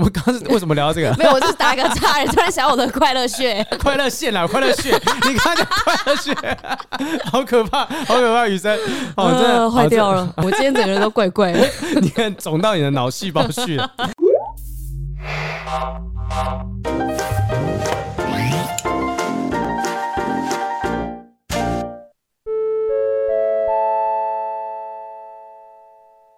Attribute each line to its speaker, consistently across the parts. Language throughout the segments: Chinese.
Speaker 1: 我们刚刚为什么聊到这个？
Speaker 2: 没有，我就是打个岔，突然想我的快乐穴，
Speaker 1: 快乐线啦，快乐穴，你刚刚讲快乐穴，好可怕，好可怕，雨生，哦，真的坏掉了，
Speaker 2: 我今天整个人都怪怪的，
Speaker 1: 你看肿到你的脑细胞去了。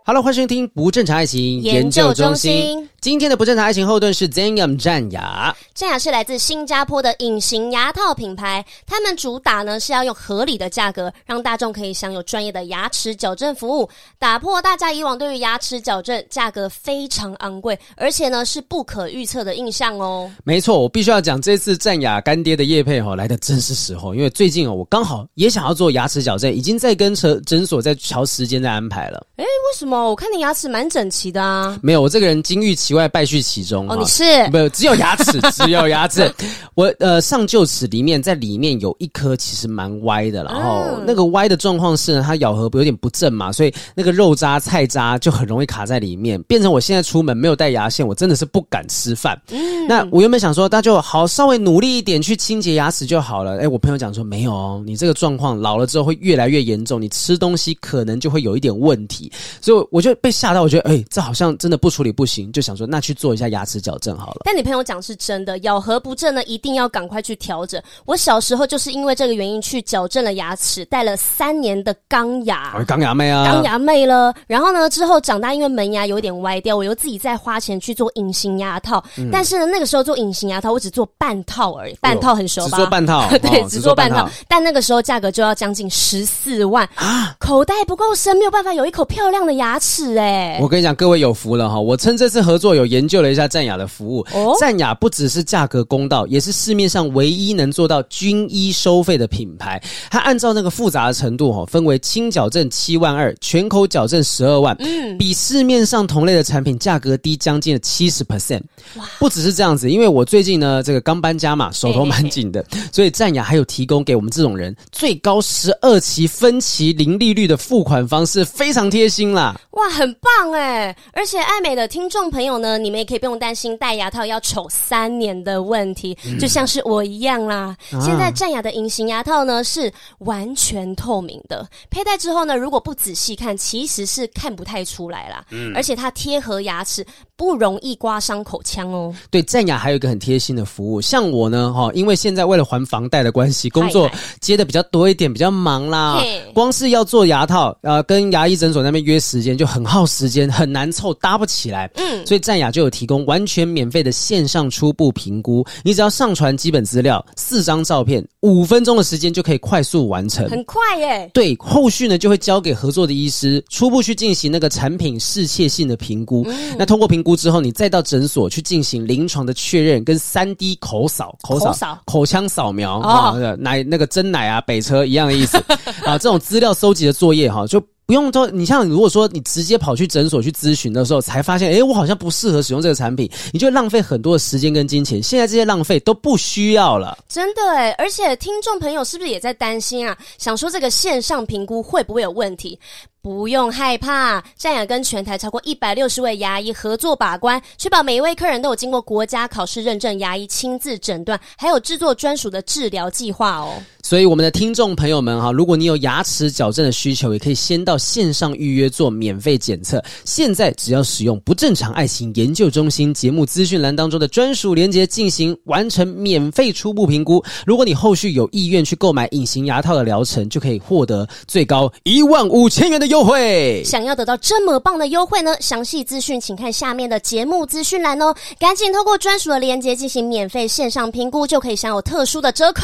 Speaker 1: Hello，欢迎收听不正常爱情研究中心。今天的不正常爱情后盾是 Zenyum 战牙。
Speaker 2: 战牙是来自新加坡的隐形牙套品牌，他们主打呢是要用合理的价格，让大众可以享有专业的牙齿矫正服务，打破大家以往对于牙齿矫正价格非常昂贵，而且呢是不可预测的印象哦。
Speaker 1: 没错，我必须要讲这次战牙干爹的叶配哦，来的真是时候，因为最近哦，我刚好也想要做牙齿矫正，已经在跟诊诊所在调时间在安排了。
Speaker 2: 哎，为什么？我看你牙齿蛮整齐的啊！
Speaker 1: 没有，我这个人金玉其外，败絮其中。
Speaker 2: 哦，你是
Speaker 1: 没有，只有牙齿，只有牙齿。我呃，上臼齿里面，在里面有一颗其实蛮歪的，然后、嗯、那个歪的状况是呢，它咬合有点不正嘛，所以那个肉渣、菜渣就很容易卡在里面，变成我现在出门没有带牙线，我真的是不敢吃饭。嗯，那我原本想说，那就好稍微努力一点去清洁牙齿就好了。哎，我朋友讲说没有哦，你这个状况老了之后会越来越严重，你吃东西可能就会有一点问题，所以我就。被吓到，我觉得哎、欸，这好像真的不处理不行，就想说那去做一下牙齿矫正好了。
Speaker 2: 但你朋友讲是真的，咬合不正呢，一定要赶快去调整。我小时候就是因为这个原因去矫正了牙齿，戴了三年的钢牙，
Speaker 1: 钢牙妹啊，
Speaker 2: 钢牙妹了。然后呢，之后长大因为门牙有点歪掉，我又自己再花钱去做隐形牙套。嗯、但是呢，那个时候做隐形牙套，我只做半套而已，半套很熟吧？
Speaker 1: 只做半套，
Speaker 2: 对，
Speaker 1: 哦、
Speaker 2: 只做半套。半套但那个时候价格就要将近十四万啊，口袋不够深，没有办法有一口漂亮的牙齿哎、欸。
Speaker 1: 我跟你讲，各位有福了哈！我趁这次合作有研究了一下战雅的服务。哦，战雅不只是价格公道，也是市面上唯一能做到均一收费的品牌。它按照那个复杂的程度哈，分为轻矫正七万二，全口矫正十二万。嗯，比市面上同类的产品价格低将近七十 percent。哇，不只是这样子，因为我最近呢这个刚搬家嘛，手头蛮紧的，嘿嘿嘿，所以战雅还有提供给我们这种人最高十二期分期零利率的付款方式，非常贴心啦。
Speaker 2: 哇，很棒哎！而且爱美的听众朋友呢，你们也可以不用担心戴牙套要丑三年的问题，嗯、就像是我一样啦。啊、现在战牙的隐形牙套呢是完全透明的，佩戴之后呢，如果不仔细看，其实是看不太出来啦。嗯，而且它贴合牙齿，不容易刮伤口腔哦。对，
Speaker 1: 战牙还有一个很贴心的服务，像我呢，哈，因为现在为了还房贷的关系，工作接的比较多一点，比较忙啦。嘿光是要做牙套，呃，跟牙医诊所那边约时间就很耗时间，很难凑，搭不起来。嗯，所以战雅就有提供完全免费的线上初步评估，你只要上传基本资料，四张照片，五分钟的时间就可以快速完成，
Speaker 2: 很快耶。
Speaker 1: 对，后续呢就会交给合作的医师初步去进行那个产品适切性的评估。嗯、那通过评估之后，你再到诊所去进行临床的确认，跟三 D 口扫、口扫、口扫口腔扫描啊，奶那个真奶啊，北车一样的意思 啊，这种资料收集的作业哈就。不用说，你像如果说你直接跑去诊所去咨询的时候，才发现，诶，我好像不适合使用这个产品，你就浪费很多的时间跟金钱。现在这些浪费都不需要了，
Speaker 2: 真的诶，而且听众朋友是不是也在担心啊？想说这个线上评估会不会有问题？不用害怕，战牙跟全台超过一百六十位牙医合作把关，确保每一位客人都有经过国家考试认证牙医亲自诊断，还有制作专属的治疗计划哦。
Speaker 1: 所以，我们的听众朋友们哈，如果你有牙齿矫正的需求，也可以先到线上预约做免费检测。现在只要使用不正常爱情研究中心节目资讯栏当中的专属链接进行完成免费初步评估，如果你后续有意愿去购买隐形牙套的疗程，就可以获得最高一万五千元的优惠。
Speaker 2: 想要得到这么棒的优惠呢？详细资讯请看下面的节目资讯栏哦。赶紧透过专属的链接进行免费线上评估，就可以享有特殊的折扣。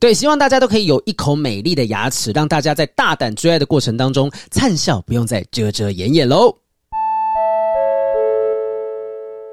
Speaker 1: 对，希望大。家都可以有一口美丽的牙齿，让大家在大胆追爱的过程当中灿笑，不用再遮遮掩掩喽。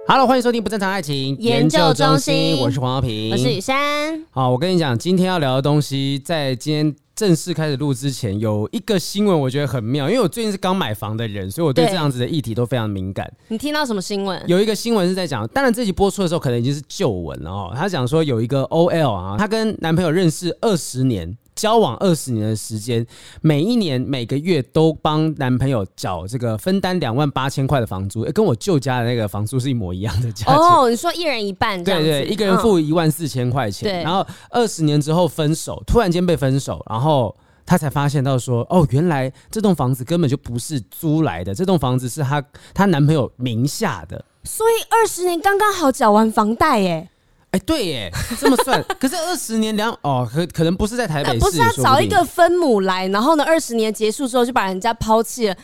Speaker 1: Hello，欢迎收听不正常爱情
Speaker 2: 研究中心，
Speaker 1: 我是黄浩平，
Speaker 2: 我是雨珊。
Speaker 1: 好，我跟你讲，今天要聊的东西，在今天。正式开始录之前，有一个新闻我觉得很妙，因为我最近是刚买房的人，所以我对这样子的议题都非常敏感。
Speaker 2: 你听到什么新闻？
Speaker 1: 有一个新闻是在讲，当然这集播出的时候可能已经是旧闻了哦。他讲说有一个 OL 啊，她跟男朋友认识二十年。交往二十年的时间，每一年每个月都帮男朋友缴这个分担两万八千块的房租，跟我舅家的那个房租是一模一样的价钱。
Speaker 2: 哦，你说一人一半，
Speaker 1: 对对，一个人付一万四千块钱，嗯、然后二十年之后分手，突然间被分手，然后他才发现到说，哦，原来这栋房子根本就不是租来的，这栋房子是她她男朋友名下的，
Speaker 2: 所以二十年刚刚好缴完房贷耶。
Speaker 1: 哎，对耶，这么算，可是二十年两哦，可可能不是在台北市，
Speaker 2: 不是要找一个分母来，然后呢，二十年结束之后就把人家抛弃了。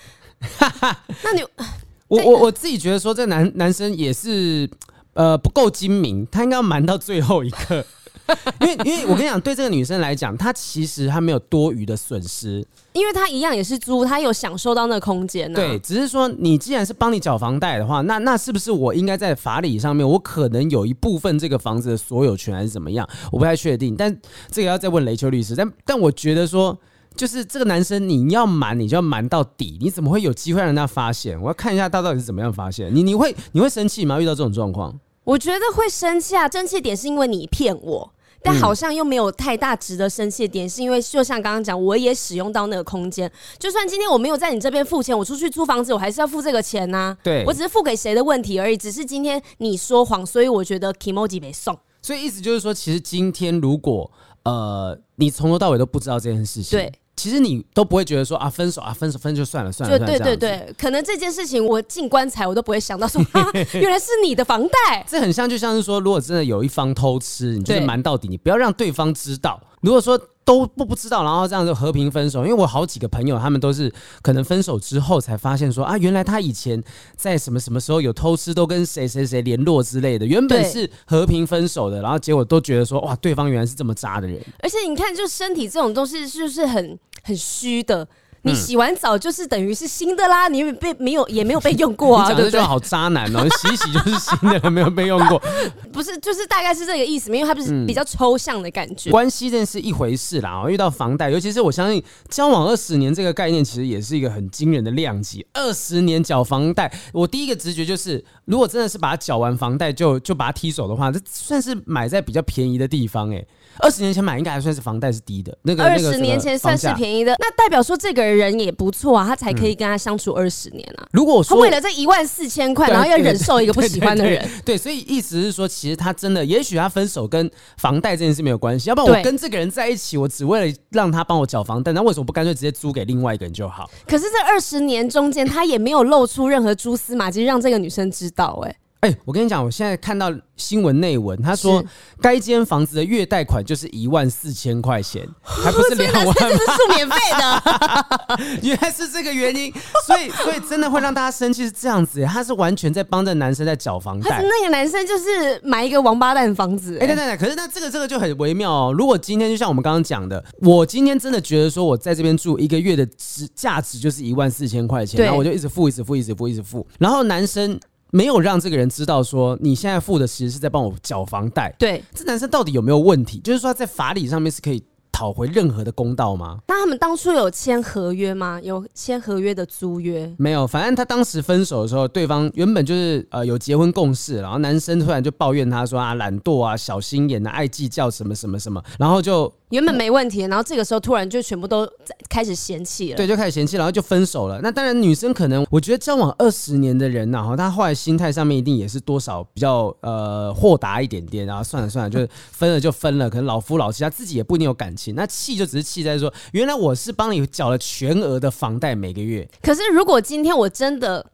Speaker 2: 那你，
Speaker 1: 我我我自己觉得说，这男男生也是呃不够精明，他应该要瞒到最后一刻，因为因为我跟你讲，对这个女生来讲，她其实她没有多余的损失。
Speaker 2: 因为她一样也是租，她有享受到那个空间啊。
Speaker 1: 对，只是说你既然是帮你缴房贷的话，那那是不是我应该在法理上面，我可能有一部分这个房子的所有权还是怎么样？我不太确定。但这个要再问雷秋律师。但但我觉得说，就是这个男生你要瞒，你就要瞒到底。你怎么会有机会让人家发现？我要看一下他到底是怎么样发现。你你会你会生气吗？遇到这种状况？
Speaker 2: 我觉得会生气啊！生气点是因为你骗我。但好像又没有太大值得生气的点，是因为就像刚刚讲，我也使用到那个空间。就算今天我没有在你这边付钱，我出去租房子，我还是要付这个钱呐、啊。
Speaker 1: 对，
Speaker 2: 我只是付给谁的问题而已。只是今天你说谎，所以我觉得 Kimoji 没送。
Speaker 1: 所以意思就是说，其实今天如果呃你从头到尾都不知道这件事情，
Speaker 2: 对。
Speaker 1: 其实你都不会觉得说啊，分手啊，分手分就算了算了，
Speaker 2: 就对对对，可能这件事情我进棺材我都不会想到说，啊，原来是你的房贷。
Speaker 1: 这很像就像是说，如果真的有一方偷吃，你就是瞒到底，你不要让对方知道。如果说都不不知道，然后这样就和平分手。因为我好几个朋友，他们都是可能分手之后才发现说啊，原来他以前在什么什么时候有偷吃，都跟谁谁谁联络之类的。原本是和平分手的，然后结果都觉得说哇，对方原来是这么渣的人。
Speaker 2: 而且你看，就身体这种东西，就是很很虚的。你洗完澡就是等于是新的啦，你被没有也没有被用过啊？
Speaker 1: 你讲的就好渣男哦，洗一洗就是新的，没有被用过，
Speaker 2: 不是，就是大概是这个意思，因为它不是比较抽象的感觉。
Speaker 1: 关系这是一回事啦，遇到房贷，尤其是我相信交往二十年这个概念，其实也是一个很惊人的量级。二十年缴房贷，我第一个直觉就是，如果真的是把它缴完房贷就就把它踢走的话，这算是买在比较便宜的地方哎。二十年前买应该还算是房贷是低的，那个二十
Speaker 2: 年前算是便宜的，那代表说这个人也不错啊，他才可以跟他相处二十年啊。
Speaker 1: 如果说
Speaker 2: 他为了这一万四千块，然后要忍受一个不喜欢的人，
Speaker 1: 对，所以意思是说，其实他真的，也许他分手跟房贷这件事没有关系，要不然我跟这个人在一起，我只为了让他帮我缴房贷，那为什么不干脆直接租给另外一个人就好？
Speaker 2: 可是这二十年中间，他也没有露出任何蛛丝马迹让这个女生知道、欸，哎。
Speaker 1: 哎、欸，我跟你讲，我现在看到新闻内文，他说该间房子的月贷款就是一万四千块钱，还不是 两万，这是
Speaker 2: 住免费的。
Speaker 1: 原来是这个原因，所以所以真的会让大家生气是这样子，他是完全在帮着男生在缴房贷。
Speaker 2: 那个男生就是买一个王八蛋房子。哎、
Speaker 1: 欸，对对对，可是那这个这个就很微妙哦。如果今天就像我们刚刚讲的，我今天真的觉得说我在这边住一个月的值价值就是一万四千块钱，然后我就一直付，一直付，一直付，一直付，然后男生。没有让这个人知道说你现在付的其实是在帮我缴房贷。
Speaker 2: 对，
Speaker 1: 这男生到底有没有问题？就是说在法理上面是可以讨回任何的公道吗？
Speaker 2: 那他们当初有签合约吗？有签合约的租约？
Speaker 1: 没有，反正他当时分手的时候，对方原本就是呃有结婚共识，然后男生突然就抱怨他说啊懒惰啊小心眼啊爱计较什么什么什么，然后就。
Speaker 2: 原本没问题，然后这个时候突然就全部都开始嫌弃了。
Speaker 1: 对，就开始嫌弃，然后就分手了。那当然，女生可能我觉得交往二十年的人呢，哈，她后来心态上面一定也是多少比较呃豁达一点点。然后算了算了，就是分了就分了。可能老夫老妻，他自己也不一定有感情。那气就只是气在说，原来我是帮你缴了全额的房贷每个月。
Speaker 2: 可是如果今天我真的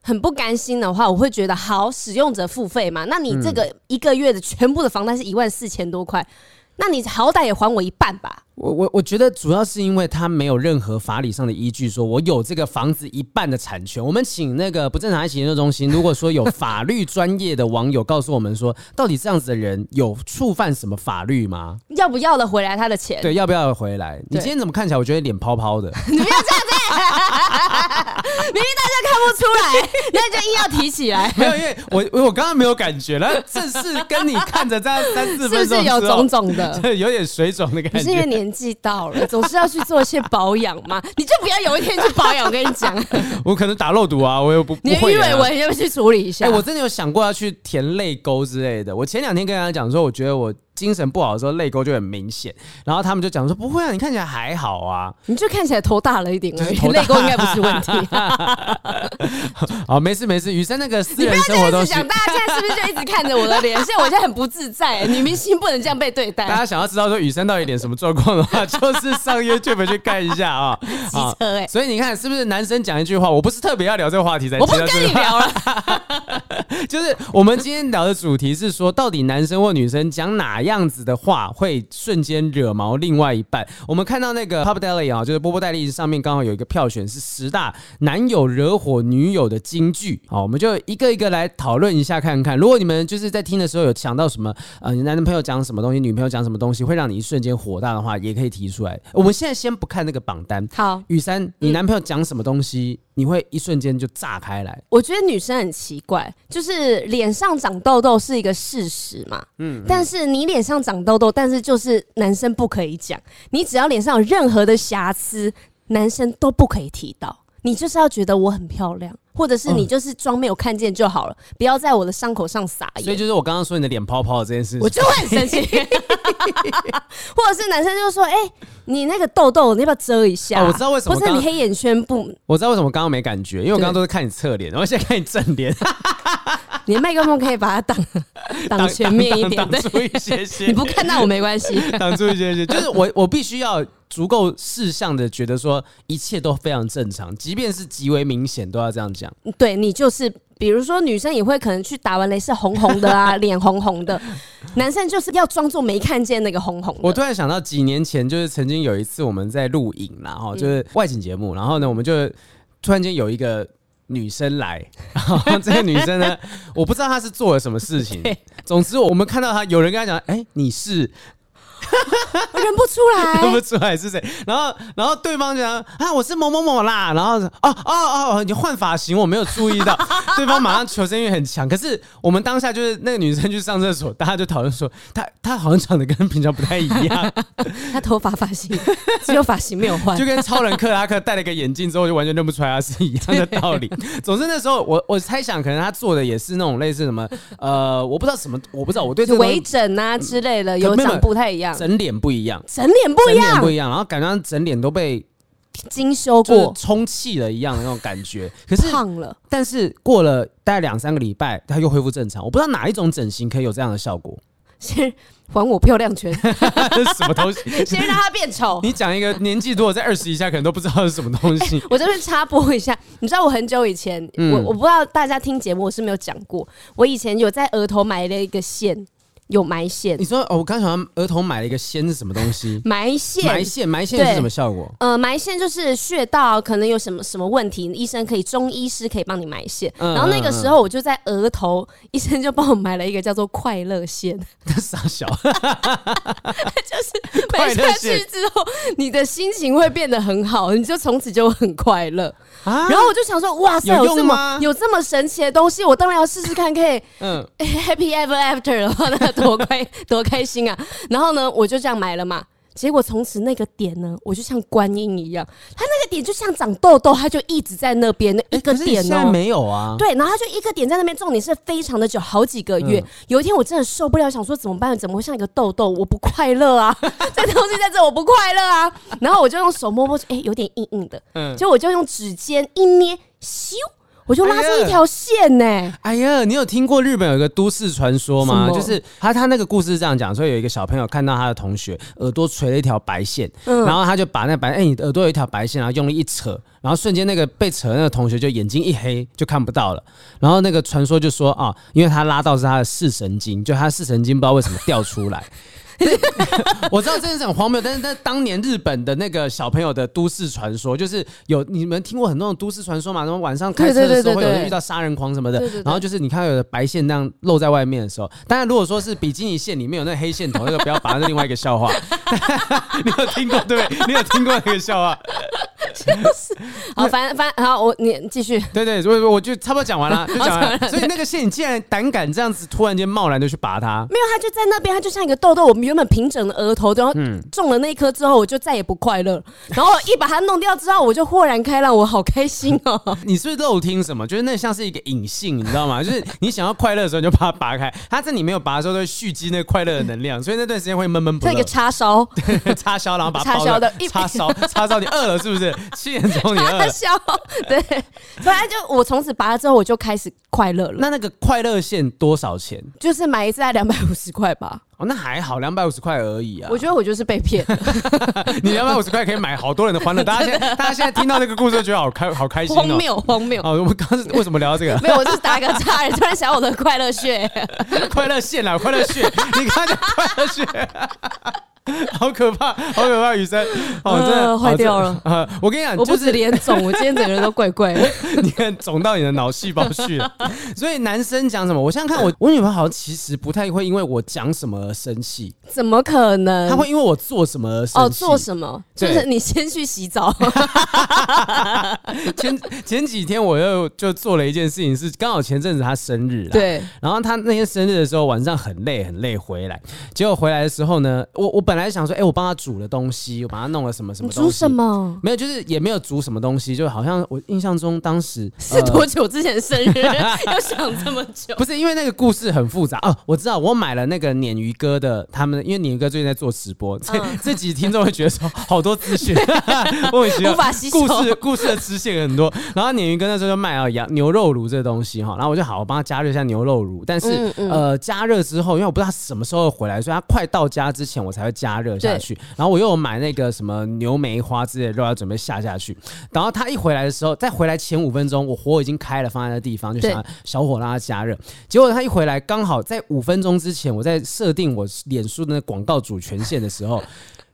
Speaker 2: 很不甘心的话，我会觉得好，使用者付费嘛。那你这个一个月的全部的房贷是一万四千多块。那你好歹也还我一半吧。
Speaker 1: 我我我觉得主要是因为他没有任何法理上的依据，说我有这个房子一半的产权。我们请那个不正常爱情研究中心，如果说有法律专业的网友告诉我们说，到底这样子的人有触犯什么法律吗？
Speaker 2: 要不要得回来他的钱？
Speaker 1: 对，要不要回来？你今天怎么看起来我觉得脸泡泡的？
Speaker 2: 你不要这样子，明明大家看不出来，那就硬要提起来。
Speaker 1: 没有，因为我我刚刚没有感觉了，正是跟你看着这样三四分钟，
Speaker 2: 是不是有种种的？
Speaker 1: 有点水肿的感觉。
Speaker 2: 是因为年纪到了，总是要去做一些保养嘛。你就不要有一天去保养，我跟你讲。
Speaker 1: 我可能打肉毒啊，我又不。
Speaker 2: 你鱼尾纹要不去处理一下？
Speaker 1: 哎、欸，我真的有想过要去填泪沟之类的。我前两天跟大家讲说，我觉得我精神不好的时候泪沟就很明显。然后他们就讲说不会啊，你看起来还好啊，
Speaker 2: 你就看起来头大了一点而已，泪沟应该不是问题。
Speaker 1: 好，没事没事。雨生那个私人生活都是。
Speaker 2: 想大家现在是不是就一直看着我的脸？现在我现在很不自在，女明星不能这样被对待。
Speaker 1: 大家想要知道说雨生到底脸什么状况的话，就是上 YouTube 去看一下啊。
Speaker 2: 机车哎，
Speaker 1: 所以你看是不是男生讲一句话，我不是特别要聊这个话题才，
Speaker 2: 我不跟你聊了。
Speaker 1: 就是我们今天聊的主题是说，到底男生或女生讲哪样子的话会瞬间惹毛另外一半？我们看到那个 Pop Daily 啊，就是波波戴利上面刚好有一个票选是十大男友惹火女友的金句，好，我们就一个一个来讨论一下看看。如果你们就是在听的时候有想到什么，呃，你男朋友讲什么东西，女朋友讲什么东西会让你一瞬间火大的话，也可以提出来。我们现在先不看那个榜单，
Speaker 2: 好，
Speaker 1: 雨珊，你男朋友讲什么东西？嗯你会一瞬间就炸开来。
Speaker 2: 我觉得女生很奇怪，就是脸上长痘痘是一个事实嘛，嗯，但是你脸上长痘痘，但是就是男生不可以讲，你只要脸上有任何的瑕疵，男生都不可以提到。你就是要觉得我很漂亮，或者是你就是装没有看见就好了，嗯、不要在我的伤口上撒盐。
Speaker 1: 所以就是我刚刚说你的脸泡泡的这件事情，
Speaker 2: 我就会很生气。或者是男生就说：“哎、欸，你那个痘痘，你要不要遮一下？”
Speaker 1: 哦、我知道为什么。
Speaker 2: 不是你黑眼圈不？
Speaker 1: 我知道为什么刚刚没感觉，因为我刚刚都是看你侧脸，然后现在看你正脸。
Speaker 2: 你的麦克风可以把它挡 挡前面一点，
Speaker 1: 挡住一些些。
Speaker 2: 你不看到我没关系，
Speaker 1: 挡住一些些。就是我我必须要。足够事项的觉得说一切都非常正常，即便是极为明显，都要这样讲。
Speaker 2: 对，你就是，比如说女生也会可能去打完雷是红红的啊，脸红红的，男生就是要装作没看见那个红红的。
Speaker 1: 我突然想到几年前，就是曾经有一次我们在录影，然后就是外景节目，然后呢，我们就突然间有一个女生来，然 后这个女生呢，我不知道她是做了什么事情，总之我们看到她，有人跟她讲，哎，你是。
Speaker 2: 我认不出来，
Speaker 1: 认不出来是谁。然后，然后对方就讲啊，我是某某某啦。然后，哦哦哦，你换发型，我没有注意到。对方马上求生欲很强。可是我们当下就是那个女生去上厕所，大家就讨论说，她她好像长得跟平常不太一样。
Speaker 2: 她头发发型只有发型没有换，
Speaker 1: 就跟超人克拉克戴了个眼镜之后就完全认不出来，他是一样的道理。总之那时候我我猜想，可能他做的也是那种类似什么呃，我不知道什么，我不知道我对这个
Speaker 2: 微整啊之类的，有长不太一样。
Speaker 1: 整脸不一样，
Speaker 2: 整脸不一样，
Speaker 1: 整脸不一样，然后感觉整脸都被
Speaker 2: 精修过、
Speaker 1: 充气了一样的那种感觉。可是
Speaker 2: 胖了，
Speaker 1: 但是过了大概两三个礼拜，它又恢复正常。我不知道哪一种整形可以有这样的效果。
Speaker 2: 先还我漂亮圈，这
Speaker 1: 是什么东西？
Speaker 2: 先让它变丑。
Speaker 1: 你讲一个年纪如果在二十以下，可能都不知道是什么东西。
Speaker 2: 欸、我这边插播一下，你知道我很久以前，嗯、我我不知道大家听节目我是没有讲过，我以前有在额头埋了一个线。有埋线，
Speaker 1: 你说哦，我刚想额头买了一个线是什么东西？
Speaker 2: 埋线，
Speaker 1: 埋线，埋线是什么效果？
Speaker 2: 呃，埋线就是穴道可能有什么什么问题，医生可以中医师可以帮你埋线。嗯、然后那个时候我就在额头，嗯、医生就帮我埋了一个叫做快乐线。
Speaker 1: 傻小，
Speaker 2: 就是埋下去之后，你的心情会变得很好，你就从此就很快乐。啊、然后我就想说，哇塞，有，有这么有这么神奇的东西，我当然要试试看，可以嗯，Happy Ever After 的话，那多开 多开心啊！然后呢，我就这样买了嘛。结果从此那个点呢，我就像观音一样，它那个点就像长痘痘，它就一直在那边那一个点哦。欸、现
Speaker 1: 在没有啊？
Speaker 2: 对，然后它就一个点在那边，重点是非常的久，好几个月。嗯、有一天我真的受不了，想说怎么办？怎么会像一个痘痘？我不快乐啊！这东西在这，我不快乐啊！然后我就用手摸摸，哎、欸，有点硬硬的。嗯，就我就用指尖一捏，咻。我就拉出一条线呢、欸。
Speaker 1: 哎呀，你有听过日本有一个都市传说吗？就是他他那个故事是这样讲，说有一个小朋友看到他的同学耳朵垂了一条白线，嗯、然后他就把那白哎、欸，你耳朵有一条白线，然后用力一扯，然后瞬间那个被扯的那个同学就眼睛一黑，就看不到了。然后那个传说就说啊，因为他拉到是他的视神经，就他视神经不知道为什么掉出来。我知道这是很荒谬，但是在当年日本的那个小朋友的都市传说，就是有你们听过很多种都市传说嘛？什么晚上开车的时候会有人遇到杀人狂什么的，然后就是你看到有的白线那样露在外面的时候，当然如果说是比基尼线里面有那个黑线头，那个不要把那是另外一个笑话。你有听过对不对？你有听过那个笑话？
Speaker 2: 就是好，反正反正好，我你继续。
Speaker 1: 对对，所以我就差不多讲完了，就讲完了。所以那个线，你竟然胆敢这样子，突然间贸然的去拔它？
Speaker 2: 没有，它就在那边，它就像一个痘痘。我们原本平整的额头，然后中了那一颗之后，我就再也不快乐。然后一把它弄掉之后，我就豁然开朗，我好开心哦。
Speaker 1: 你是不是漏听什么？就是那像是一个隐性，你知道吗？就是你想要快乐的时候，你就把它拔开。它在你没有拔的时候，都会蓄积那个快乐的能量，所以那段时间会闷闷不乐。
Speaker 2: 这个叉烧，
Speaker 1: 对，叉烧，然后把它包的叉烧，叉烧，你饿了是不是？七点钟你饿了。
Speaker 2: 对。所以就我从此拔了之后，我就开始快乐了。
Speaker 1: 那那个快乐线多少钱？
Speaker 2: 就是买一次才两百五十块吧。
Speaker 1: 哦，那还好，两百五十块而已啊。
Speaker 2: 我觉得我就是被骗。
Speaker 1: 你两百五十块可以买好多人的欢乐。大家现在大家现在听到这个故事，就觉得好开 好开心哦。
Speaker 2: 荒谬，荒谬。
Speaker 1: 哦，我们刚刚是为什么聊到这个？
Speaker 2: 没有，我就是打个岔，突然想我的快乐穴。
Speaker 1: 快乐线啊，快乐穴。你看这快乐穴。好可怕，好可怕！雨生，哦，真的坏掉了啊！我跟你讲，
Speaker 2: 我不止脸肿，我今天整个人都怪怪的。
Speaker 1: 你看，肿到你的脑细胞去了。所以男生讲什么，我想想看，我我女朋友好像其实不太会因为我讲什么而生气。
Speaker 2: 怎么可能？
Speaker 1: 他会因为我做什么而生气？哦，
Speaker 2: 做什么？就是你先去洗澡。
Speaker 1: 前前几天我又就做了一件事情，是刚好前阵子她生日，
Speaker 2: 对。
Speaker 1: 然后她那天生日的时候，晚上很累很累回来，结果回来的时候呢，我我本来想说，哎、欸，我帮他煮了东西，我帮他弄了什么什么东西。
Speaker 2: 煮什么？
Speaker 1: 没有，就是也没有煮什么东西，就好像我印象中当时
Speaker 2: 是多久之前生日？要想这么久？
Speaker 1: 不是，因为那个故事很复杂哦。我知道，我买了那个鲶鱼哥的，他们因为鲶鱼哥最近在做直播，这、嗯、这几听众会觉得说好多资讯，莫名其妙，
Speaker 2: 无法吸收。
Speaker 1: 故事故事的支线很多。然后鲶鱼哥那时候就卖啊羊牛肉炉这个东西哈，然后我就好，我帮他加热一下牛肉炉，但是嗯嗯呃加热之后，因为我不知道他什么时候回来，所以他快到家之前我才会加热下去。然后我又有买那个什么牛梅花之类的肉要准备下下去，然后他一回来的时候，在回来前五分钟，我火已经开了，放在那地方，就想小火让它加热。结果他一回来，刚好在五分钟之前，我在设定我脸书的那广告主权限的时候。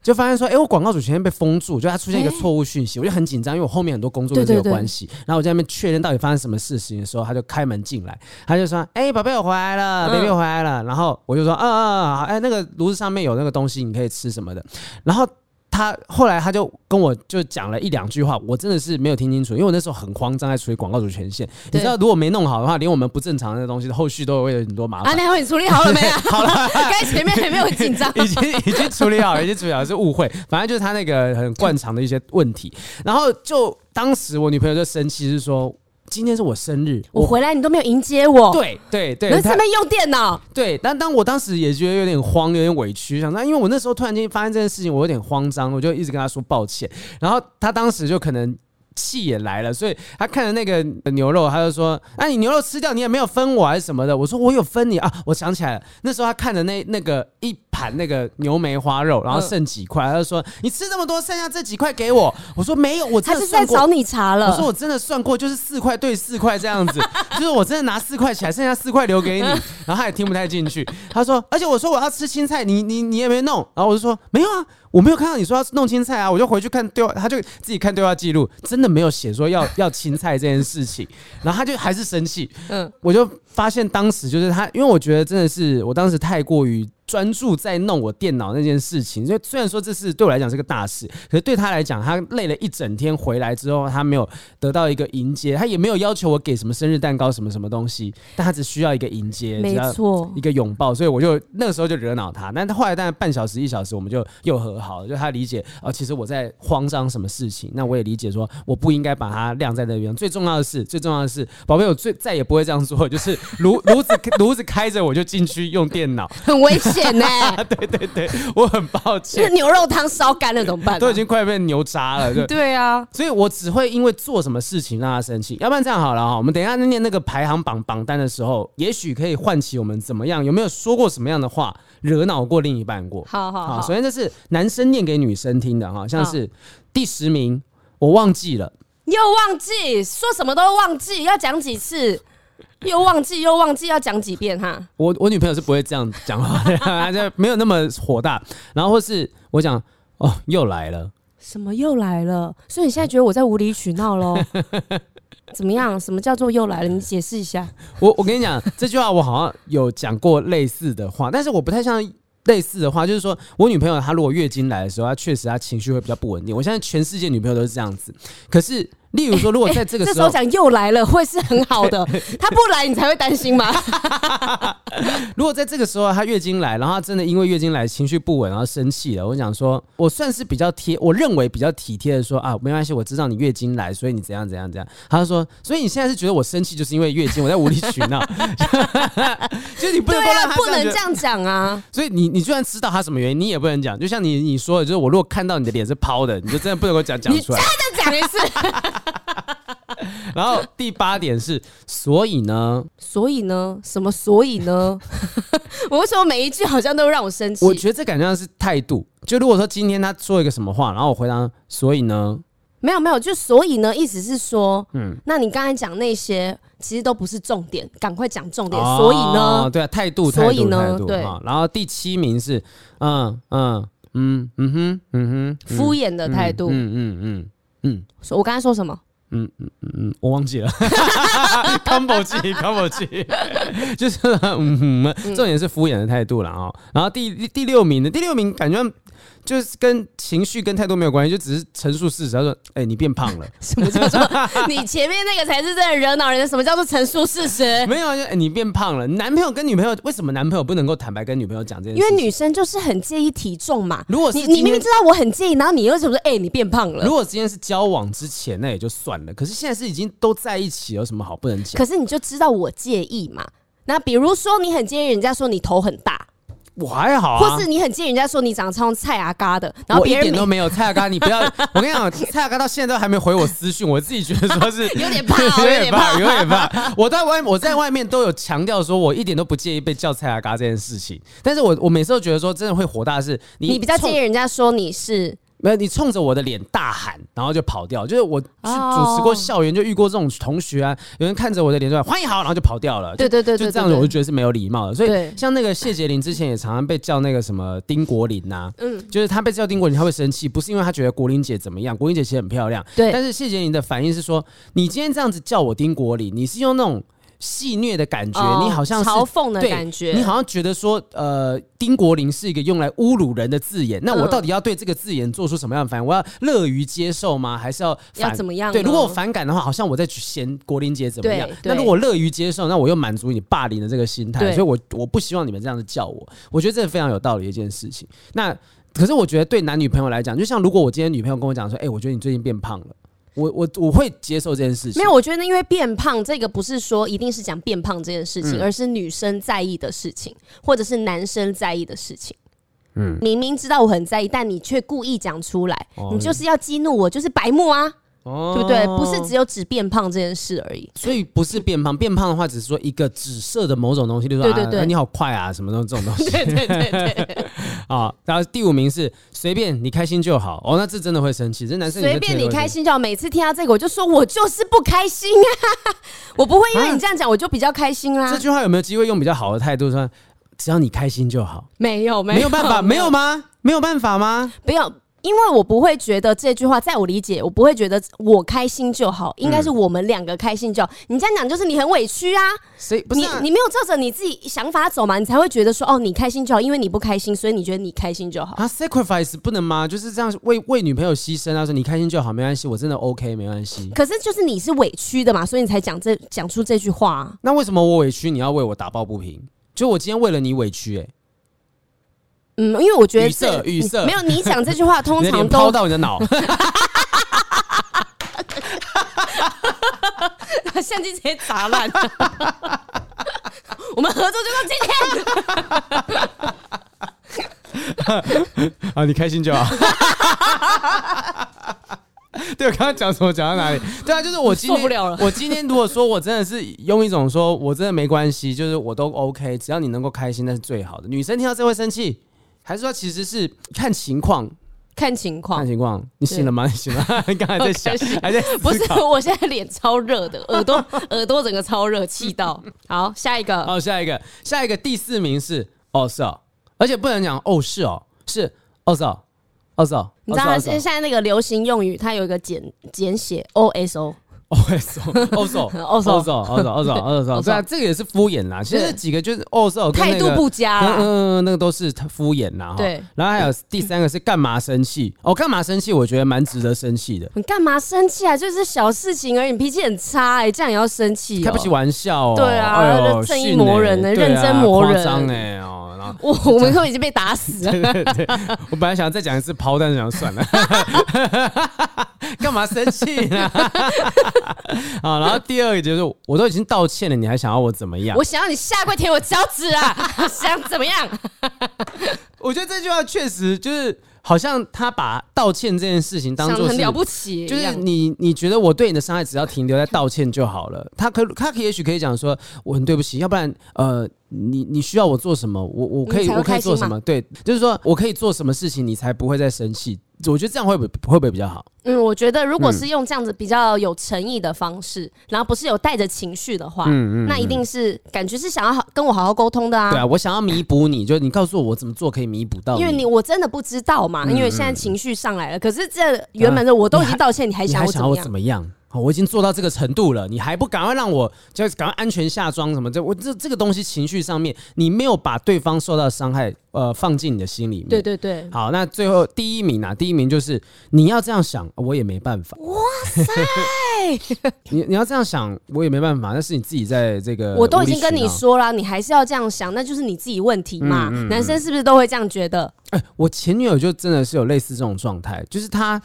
Speaker 1: 就发现说，哎、欸，我广告主权限被封住，就它出现一个错误讯息，欸、我就很紧张，因为我后面很多工作跟这有关系。然后我在那边确认到底发生什么事情的时候，他就开门进来，他就说，哎、欸，宝贝，我回来了，baby，我回来了。然后我就说，嗯嗯嗯，好，哎，那个炉子上面有那个东西，你可以吃什么的。然后。他后来他就跟我就讲了一两句话，我真的是没有听清楚，因为我那时候很慌张，在处理广告主权限。你知道，如果没弄好的话，连我们不正常的东西后续都会有很多麻烦。啊，
Speaker 2: 那会你处理好了没有？
Speaker 1: 好了，
Speaker 2: 刚才前面还没有紧张，
Speaker 1: 已经已经处理好了，已经处理好了，是误会。反正就是他那个很惯常的一些问题。然后就当时我女朋友就生气，是说。今天是我生日，
Speaker 2: 我回来你都没有迎接我。
Speaker 1: 对对对，
Speaker 2: 在上面用电脑。
Speaker 1: 对，但当我当时也觉得有点慌，有点委屈，想说，因为我那时候突然间发现这件事情，我有点慌张，我就一直跟他说抱歉。然后他当时就可能。气也来了，所以他看着那个牛肉，他就说：“那、啊、你牛肉吃掉，你也没有分我还是什么的？”我说：“我有分你啊！”我想起来了，那时候他看着那那个一盘那个牛梅花肉，然后剩几块，他就说：“你吃这么多，剩下这几块给我。”我说：“没有，我真的算过。”他是在找
Speaker 2: 你茬了。
Speaker 1: 我说：“我真的算过，就是四块对四块这样子，就是我真的拿四块起来，剩下四块留给你。”然后他也听不太进去，他说：“而且我说我要吃青菜，你你你也没弄。”然后我就说：“没有啊。”我没有看到你说要弄青菜啊，我就回去看对话，他就自己看对话记录，真的没有写说要要青菜这件事情，然后他就还是生气，嗯，我就发现当时就是他，因为我觉得真的是我当时太过于。专注在弄我电脑那件事情，所以虽然说这是对我来讲是个大事，可是对他来讲，他累了一整天回来之后，他没有得到一个迎接，他也没有要求我给什么生日蛋糕什么什么东西，但他只需要一个迎接，
Speaker 2: 没错，
Speaker 1: 一个拥抱，所以我就那个时候就惹恼他，那他后来大概半小时一小时我们就又和好了，就他理解哦，其实我在慌张什么事情，那我也理解说我不应该把它晾在那边，最重要的是最重要的是，宝贝，我最再也不会这样做，就是炉炉子炉子开着我就进去用电脑，
Speaker 2: 很危险呢、欸。
Speaker 1: 对对对，我很抱歉。
Speaker 2: 牛肉汤烧干了怎么办？
Speaker 1: 都已经快变牛渣了。对
Speaker 2: 对啊，
Speaker 1: 所以我只会因为做什么事情让他生气。要不然这样好了哈，我们等一下念那个排行榜榜单的时候，也许可以唤起我们怎么样？有没有说过什么样的话惹恼过另一半过？
Speaker 2: 好好好，
Speaker 1: 首先这是男生念给女生听的哈，像是第十名，我忘记了，
Speaker 2: 又忘记，说什么都忘记，要讲几次？又忘记又忘记，要讲几遍哈？
Speaker 1: 我我女朋友是不会这样讲话的，就没有那么火大。然后或是我讲哦，又来了，
Speaker 2: 什么又来了？所以你现在觉得我在无理取闹喽？怎么样？什么叫做又来了？你解释一下。
Speaker 1: 我我跟你讲，这句话我好像有讲过类似的话，但是我不太像。类似的话，就是说我女朋友她如果月经来的时候，她确实她情绪会比较不稳定。我现在全世界女朋友都是这样子。可是，例如说，如果在这个时候，
Speaker 2: 讲又来了，会是很好的。他不来，你才会担心吗？
Speaker 1: 如果在这个时候他月经来，然后他真的因为月经来情绪不稳，然后生气了，我想说，我算是比较贴，我认为比较体贴的说啊，没关系，我知道你月经来，所以你怎样怎样怎样。他就说，所以你现在是觉得我生气就是因为月经，我在无理取闹，就是你不能够让她
Speaker 2: 不能这样讲啊。
Speaker 1: 所以你你就算知道他什么原因，你也不能讲。就像你你说的，就是我如果看到你的脸是抛的，你就真的不能够讲讲出
Speaker 2: 来。一次。
Speaker 1: 然后第八点是，所以呢？
Speaker 2: 所以呢？什么？所以呢？我为什么每一句好像都让我生气？
Speaker 1: 我觉得这感觉上是态度。就如果说今天他说一个什么话，然后我回答，所以呢？
Speaker 2: 没有没有，就所以呢？意思是说，嗯，那你刚才讲那些其实都不是重点，赶快讲重点。哦、所以呢？
Speaker 1: 对啊，态度，
Speaker 2: 所以呢？对。
Speaker 1: 然后第七名是，嗯嗯嗯嗯哼嗯哼，
Speaker 2: 敷衍的态度。
Speaker 1: 嗯嗯嗯嗯。嗯，
Speaker 2: 我刚才说什么？
Speaker 1: 嗯嗯嗯嗯，我忘记了，combo 机，combo 机，就是嗯，重点是敷衍的态度了啊。然后第第六名的第六名，感觉。就是跟情绪跟态度没有关系，就只是陈述事实。他说：“哎、欸，你变胖了。”
Speaker 2: 什么叫做你前面那个才是真的惹恼人的？什么叫做陈述事实？
Speaker 1: 没有啊，就、欸、你变胖了。男朋友跟女朋友为什么男朋友不能够坦白跟女朋友讲这件事？
Speaker 2: 因为女生就是很介意体重嘛。
Speaker 1: 如果是
Speaker 2: 你，你明明知道我很介意，然后你又怎么说？哎、欸，你变胖了。
Speaker 1: 如果今天是交往之前，那也就算了。可是现在是已经都在一起，有什么好不能讲？
Speaker 2: 可是你就知道我介意嘛？那比如说你很介意人家说你头很大。
Speaker 1: 我还好啊，
Speaker 2: 或是你很介意人家说你长得超像蔡阿嘎的，然后
Speaker 1: 我一点都没有蔡阿嘎，你不要，我跟你讲，蔡阿嘎到现在都还没回我私讯，我自己觉得说是
Speaker 2: 有点怕，有点怕，
Speaker 1: 有点怕。我在外我在外面都有强调说，我一点都不介意被叫蔡阿嘎这件事情，但是我我每次都觉得说，真的会火大的是你，
Speaker 2: 你比较介意人家说你是。
Speaker 1: 没有，你冲着我的脸大喊，然后就跑掉。就是我去主持过校园，就遇过这种同学啊，有人看着我的脸说欢迎好，然后就跑掉了。
Speaker 2: 对对对，
Speaker 1: 就这样子，我就觉得是没有礼貌的。所以像那个谢杰林之前也常常被叫那个什么丁国林呐，嗯，就是他被叫丁国林，他会生气，不是因为他觉得国林姐怎么样，国林姐其实很漂亮，对。但是谢杰林的反应是说，你今天这样子叫我丁国林，你是用那种。戏谑的感觉，哦、你好像是
Speaker 2: 嘲讽的感觉，
Speaker 1: 你好像觉得说，呃，丁国林是一个用来侮辱人的字眼，那我到底要对这个字眼做出什么样的反应？我要乐于接受吗？还是要
Speaker 2: 要怎么样？
Speaker 1: 对，如果我反感的话，好像我在嫌国林姐怎么样？那如果乐于接受，那我又满足你霸凌的这个心态，所以我我不希望你们这样子叫我。我觉得这是非常有道理的一件事情。那可是我觉得对男女朋友来讲，就像如果我今天女朋友跟我讲说，哎、欸，我觉得你最近变胖了。我我我会接受这件事情。
Speaker 2: 没有，我觉得因为变胖这个不是说一定是讲变胖这件事情，嗯、而是女生在意的事情，或者是男生在意的事情。嗯，明明知道我很在意，但你却故意讲出来，哦、你就是要激怒我，就是白目啊。哦，对不对？不是只有指变胖这件事而已。
Speaker 1: 所以不是变胖，变胖的话只是说一个紫色的某种东西，就是说对对对、啊，你好快啊，什么东这种东西。
Speaker 2: 对对对对。
Speaker 1: 啊，然后第五名是随便你开心就好。哦，那这真的会生气，这男生
Speaker 2: 随便你开心就好。每次听到这个，我就说我就是不开心啊，我不会因为你这样讲，我就比较开心啦。
Speaker 1: 这句话有没有机会用比较好的态度说？只要你开心就好。
Speaker 2: 没有，没有，
Speaker 1: 没有办法，没有吗？没有办法吗？
Speaker 2: 不要。因为我不会觉得这句话，在我理解，我不会觉得我开心就好，应该是我们两个开心就好。你这样讲就是你很委屈啊！
Speaker 1: 谁不是啊？
Speaker 2: 你你没有照着你自己想法走嘛？你才会觉得说哦，你开心就好，因为你不开心，所以你觉得你开心就好
Speaker 1: 啊？Sacrifice 不能吗？就是这样为为女朋友牺牲啊？说你开心就好，没关系，我真的 OK，没关系。
Speaker 2: 可是就是你是委屈的嘛，所以你才讲这讲出这句话啊。
Speaker 1: 那为什么我委屈，你要为我打抱不平？就我今天为了你委屈，欸，
Speaker 2: 嗯，因为我觉得
Speaker 1: 语塞语塞，
Speaker 2: 没有你讲这句话，通常都
Speaker 1: 抛到你的脑，
Speaker 2: 相机直接砸烂。我们合作就到今
Speaker 1: 天。啊，你开心就好。对，我刚刚讲什么？讲到哪里？对啊，就是我今天受不了了。我今天如果说我真的是用一种说我真的没关系，就是我都 OK，只要你能够开心，那是最好的。女生听到这会生气。还是说其实是看情况，
Speaker 2: 看情况，
Speaker 1: 看情况。你醒了吗？你醒了？你 刚才在想，还在
Speaker 2: 不是？我现在脸超热的，耳朵 耳朵整个超热，气到。好，下一个。
Speaker 1: 好，下一个，下一个第四名是哦是哦，而且不能讲哦是哦，是哦是哦，哦是哦。
Speaker 2: 你知道现在那个流行用语，它有一个简简写 O S O。
Speaker 1: 哦，so，哦，so，哦，so，哦，so，哦，so，哦，so，对啊，这个也是敷衍啦。其实几个就是哦，so，
Speaker 2: 态度不佳，
Speaker 1: 嗯嗯，那个都是敷衍啦。
Speaker 2: 对，
Speaker 1: 然后还有第三个是干嘛生气？哦，干嘛生气？我觉得蛮值得生气的。
Speaker 2: 你干嘛生气啊？就是小事情而已，你脾气很差哎，这样也要生气？开
Speaker 1: 不起玩笑哦。
Speaker 2: 对啊，正义魔人呢，认真魔人。哎我 我们都已经被打死了。对对对，
Speaker 1: 我本来想再讲一次抛，但是想算了。干嘛生气呢？啊，然后第二个就是，我都已经道歉了，你还想要我怎么样？
Speaker 2: 我想要你下跪舔我脚趾啊！想怎么样？
Speaker 1: 我觉得这句话确实就是，好像他把道歉这件事情当做
Speaker 2: 很了不起，
Speaker 1: 就是你你觉得我对你的伤害只要停留在道歉就好了。他可他可也许可以讲说我很对不起，要不然呃，你你需要我做什么？我我可以我可以做什么？对，就是说我可以做什么事情，你才不会再生气。我觉得这样会不会会不会比较好？
Speaker 2: 嗯，我觉得如果是用这样子比较有诚意的方式，嗯、然后不是有带着情绪的话，嗯嗯，嗯，那一定是感觉是想要好跟我好好沟通的啊。
Speaker 1: 对啊，我想要弥补你，就你告诉我我怎么做可以弥补到。
Speaker 2: 因为你我真的不知道嘛，嗯、因为现在情绪上来了。可是这原本的我都已经道歉，啊、你还想我怎么样？
Speaker 1: 我怎么样？好，我已经做到这个程度了，你还不赶快让我就赶快安全下装什么？这我这这个东西情绪上面，你没有把对方受到伤害呃放进你的心里面。
Speaker 2: 对对对。
Speaker 1: 好，那最后第一名啊，第一名就是你要这样想，我也没办法。哇塞！你你要这样想，我也没办法。那是你自己在这个，
Speaker 2: 我都已经跟你说了，你还是要这样想，那就是你自己问题嘛。嗯嗯嗯，男生是不是都会这样觉得？
Speaker 1: 哎，我前女友就真的是有类似这种状态，就是她。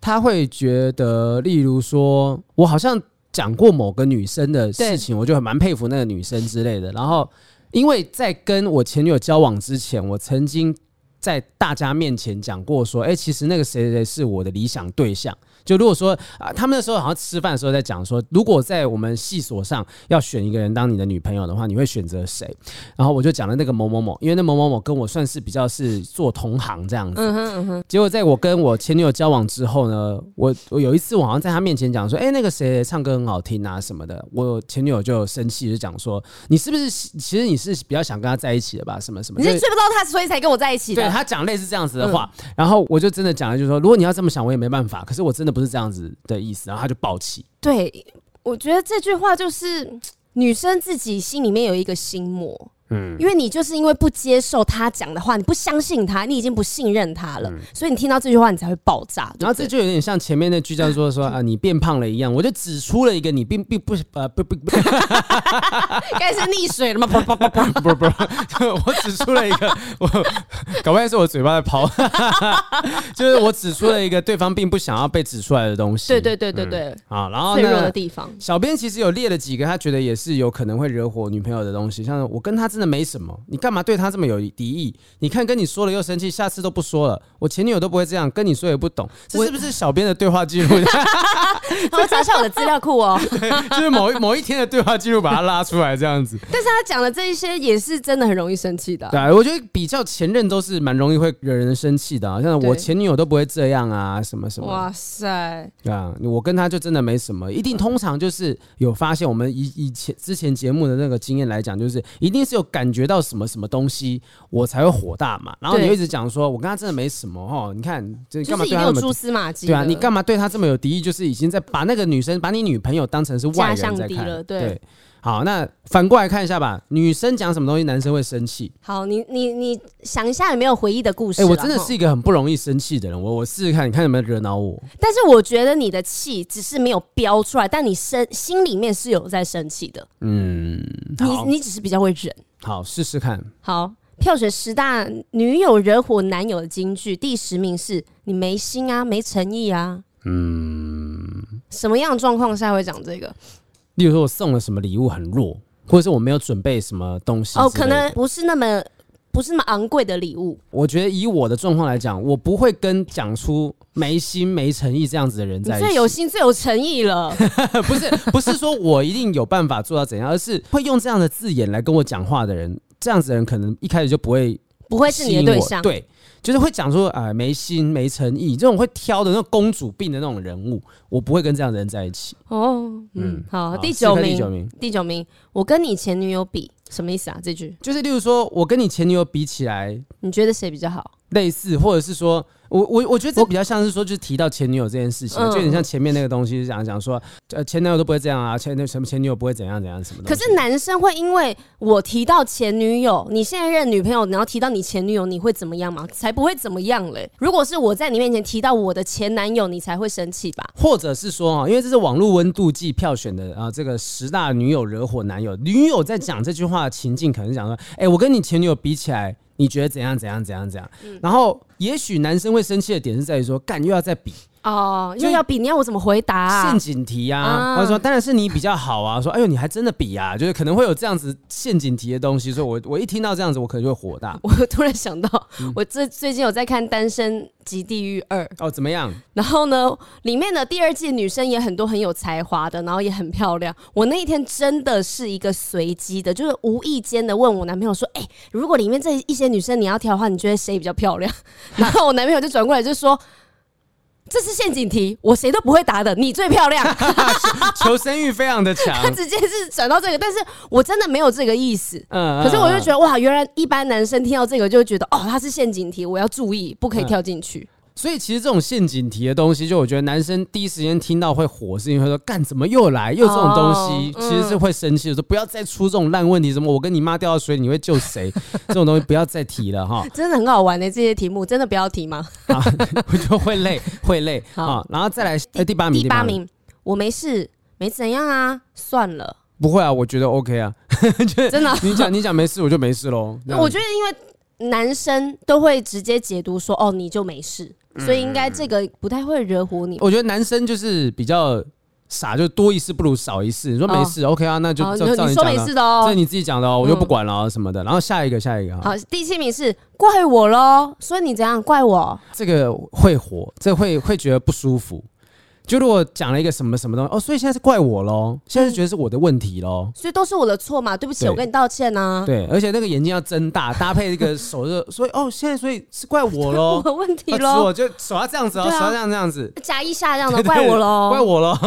Speaker 1: 他会觉得，例如说，我好像讲过某个女生的事情，我就很蛮佩服那个女生之类的。然后，因为在跟我前女友交往之前，我曾经在大家面前讲过，说，哎，其实那个谁谁是我的理想对象。就如果说啊，他们那时候好像吃饭的时候在讲说，如果在我们系所上要选一个人当你的女朋友的话，你会选择谁？然后我就讲了那个某某某，因为那某某某跟我算是比较是做同行这样子。嗯哼嗯哼。结果在我跟我前女友交往之后呢，我我有一次我好像在她面前讲说，哎，那个谁唱歌很好听啊什么的，我前女友就生气就讲说，你是不是其实你是比较想跟他在一起的吧？什么什么？
Speaker 2: 你是追不到他，所以才跟我在一起的。
Speaker 1: 对，他讲类似这样子的话，嗯、然后我就真的讲了，就是说，如果你要这么想，我也没办法。可是我真的。不是这样子的意思，然后他就抱起。
Speaker 2: 对，我觉得这句话就是女生自己心里面有一个心魔。嗯，因为你就是因为不接受他讲的话，你不相信他，你已经不信任他了，嗯、所以你听到这句话，你才会爆炸。
Speaker 1: 然后这就有点像前面那句叫做说 啊，你变胖了一样，我就指出了一个你并并不呃不不不，该
Speaker 2: 是溺水了吗？不不
Speaker 1: 不不不，我指出了一个，我搞不好是我嘴巴在跑，就是我指出了一个对方并不想要被指出来的东西。
Speaker 2: 对对对对对，
Speaker 1: 嗯、好，然后
Speaker 2: 脆弱的地方，
Speaker 1: 小编其实有列了几个，他觉得也是有可能会惹火女朋友的东西，像我跟他。真的没什么，你干嘛对他这么有敌意？你看跟你说了又生气，下次都不说了。我前女友都不会这样，跟你说也不懂，这是不是小编的对话记录？
Speaker 2: 我找一下我的资料库哦，
Speaker 1: 就是某一某一天的对话记录，把它拉出来这样子。
Speaker 2: 但是他讲的这一些也是真的很容易生气的。
Speaker 1: 对，我觉得比较前任都是蛮容易会惹人生气的，像我前女友都不会这样啊，什么什么。哇塞，对啊，我跟他就真的没什么，一定通常就是有发现，我们以以前之前节目的那个经验来讲，就是一定是有。感觉到什么什么东西，我才会火大嘛。然后你一直讲说，我跟他真的没什么哦。你看，这干嘛对他那么
Speaker 2: 蛛丝马迹？
Speaker 1: 对啊，你干嘛对他这么有敌意？就是已经在把那个女生，把你女朋友当成是外人在看了。对，对，好，那反过来看一下吧。女生讲什么东西，男生会生气。
Speaker 2: 好，你你你想一下有没有回忆的故事？
Speaker 1: 哎、欸，我真的是一个很不容易生气的人。我我试试看，你看有没有惹恼我？
Speaker 2: 但是我觉得你的气只是没有飙出来，但你生心里面是有在生气的。嗯，你你只是比较会忍。
Speaker 1: 好，试试看。
Speaker 2: 好，票选十大女友惹火男友的金句，第十名是你没心啊，没诚意啊。嗯，什么样的状况下会讲这个？
Speaker 1: 例如说我送了什么礼物很弱，或者是我没有准备什么东西。
Speaker 2: 哦，可能不是那么不是那么昂贵的礼物。
Speaker 1: 我觉得以我的状况来讲，我不会跟讲出没心没诚意这样子的人在一起。
Speaker 2: 最有心最有诚意了。
Speaker 1: 不是不是说我一定有办法做到怎样，而是会用这样的字眼来跟我讲话的人，这样子的人可能一开始就不会
Speaker 2: 不会是你的对象。
Speaker 1: 对。就是会讲说啊、呃，没心没诚意，这种会挑的那种公主病的那种人物，我不会跟这样的人在一起。哦，
Speaker 2: 嗯，好，好第九名，第九名，第九名，我跟你前女友比，什么意思啊？这句
Speaker 1: 就是，例如说我跟你前女友比起来，
Speaker 2: 你觉得谁比较好？
Speaker 1: 类似，或者是说，我我我觉得这比较像是说，就是提到前女友这件事情，
Speaker 2: 嗯、
Speaker 1: 就有点像前面那个东西，是讲讲说，呃，前男友都不会这样啊，前那什么前女友不会怎样怎样什么的。
Speaker 2: 可是男生会因为我提到前女友，你现在认女朋友，然后提到你前女友，你会怎么样吗？才不会怎么样嘞！如果是我在你面前提到我的前男友，你才会生气吧？
Speaker 1: 或者是说啊，因为这是网络温度计票选的啊，这个十大女友惹火男友，女友在讲这句话的情境，可能是讲说，哎、欸，我跟你前女友比起来。你觉得怎样？怎样？怎样？怎样？嗯、然后，也许男生会生气的点是在于说，干又要再比。
Speaker 2: 哦，又要比，你要我怎么回答、啊？
Speaker 1: 陷阱题啊，或者、啊、说当然是你比较好啊。说，哎呦，你还真的比啊？就是可能会有这样子陷阱题的东西。所以我我一听到这样子，我可能就会火大。
Speaker 2: 我突然想到，嗯、我这最近有在看《单身即地狱二》
Speaker 1: 哦，怎么样？
Speaker 2: 然后呢，里面的第二季女生也很多很有才华的，然后也很漂亮。我那一天真的是一个随机的，就是无意间的问我男朋友说，哎、欸，如果里面这一些女生你要挑的话，你觉得谁比较漂亮？然后我男朋友就转过来就说。这是陷阱题，我谁都不会答的，你最漂亮。
Speaker 1: 求生欲非常的强，
Speaker 2: 他直接是转到这个，但是我真的没有这个意思。嗯，可是我就觉得哇，原来一般男生听到这个就会觉得哦，他是陷阱题，我要注意，不可以跳进去。
Speaker 1: 所以其实这种陷阱题的东西，就我觉得男生第一时间听到会火，是因为说干怎么又来又这种东西，其实是会生气的，说不要再出这种烂问题，什么我跟你妈掉到水里你会救谁？这种东西不要再提了哈。
Speaker 2: 真的很好玩的这些题目，真的不要提吗？
Speaker 1: 啊我就会累 会累啊，然后再来第第八名，
Speaker 2: 第八名我没事没怎样啊，算了，
Speaker 1: 不会啊，我觉得 OK 啊，
Speaker 2: 真的，
Speaker 1: 你讲你讲没事我就没事喽。
Speaker 2: 我觉得因为男生都会直接解读说哦你就没事。所以应该这个不太会惹火你。
Speaker 1: 我觉得男生就是比较傻，就多一事不如少一事。你说没事，OK 啊，那就照你说没事的哦，这是你自己讲的哦，我就不管了什么的。然后下一个，下一个，
Speaker 2: 好，第七名是怪我喽，所以你怎样怪我？
Speaker 1: 这个会火，这个会会觉得不舒服。就如果讲了一个什么什么东西哦，所以现在是怪我喽，现在是觉得是我的问题喽，
Speaker 2: 所以都是我的错嘛，对不起，我跟你道歉呐。
Speaker 1: 对，而且那个眼睛要睁大，搭配一个手就，所以哦，现在所以是怪我喽，
Speaker 2: 我的问题喽，
Speaker 1: 我就手要这样子哦，手要这样这样子，
Speaker 2: 夹一下这样的，怪我喽，
Speaker 1: 怪我喽，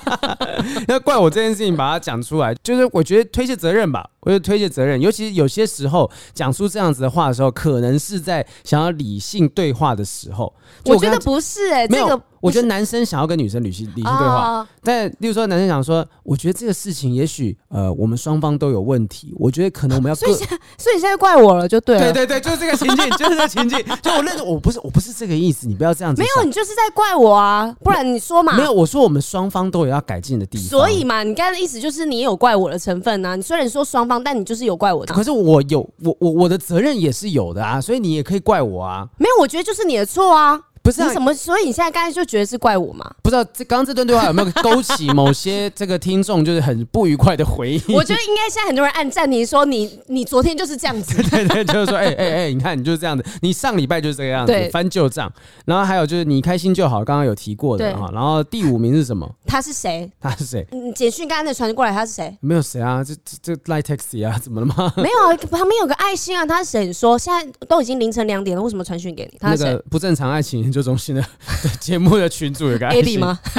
Speaker 1: 要怪我这件事情把它讲出来，就是我觉得推卸责任吧。我就推卸责任，尤其是有些时候讲出这样子的话的时候，可能是在想要理性对话的时候。
Speaker 2: 我，我觉得不是哎、欸，没个
Speaker 1: 我觉得男生想要跟女生理性理性对话，哦、但例如说男生想说，我觉得这个事情也许呃我们双方都有问题，我觉得可能我们要各。所以
Speaker 2: 所以现在怪我了，就对了。
Speaker 1: 对对对，就是这个情境，就是这个情境。就我认识，我不是我不是这个意思，你不要这样子。
Speaker 2: 没有，你就是在怪我啊，不然你说嘛。
Speaker 1: 没有，我说我们双方都有要改进的地方。
Speaker 2: 所以嘛，你刚才的意思就是你有怪我的成分啊。你虽然说双方，但你就是有怪我的。
Speaker 1: 可是我有我我我的责任也是有的啊，所以你也可以怪我啊。
Speaker 2: 没有，我觉得就是你的错啊。
Speaker 1: 不是、啊、
Speaker 2: 你什么？所以你现在刚才就觉得是怪我吗？
Speaker 1: 不知道这刚刚这段对话有没有勾起某些这个听众就是很不愉快的回忆？
Speaker 2: 我觉得应该现在很多人按暂停说你你昨天就是这样子，
Speaker 1: 对 对，就是说哎哎哎，你看你就是这样子，你上礼拜就是这个样子，翻旧账。然后还有就是你开心就好，刚刚有提过的哈。然后第五名是什么？
Speaker 2: 他是谁？
Speaker 1: 他是谁？
Speaker 2: 嗯，简讯刚刚那传过来，他是谁？
Speaker 1: 没有谁啊，这这这 Line Taxi 啊，怎么了吗？
Speaker 2: 没有啊，旁边有个爱心啊，他是谁？你说现在都已经凌晨两点了，为什么传讯给你？他是谁？
Speaker 1: 那个不正常爱情研究中心的。节目的群主有个
Speaker 2: A 吗？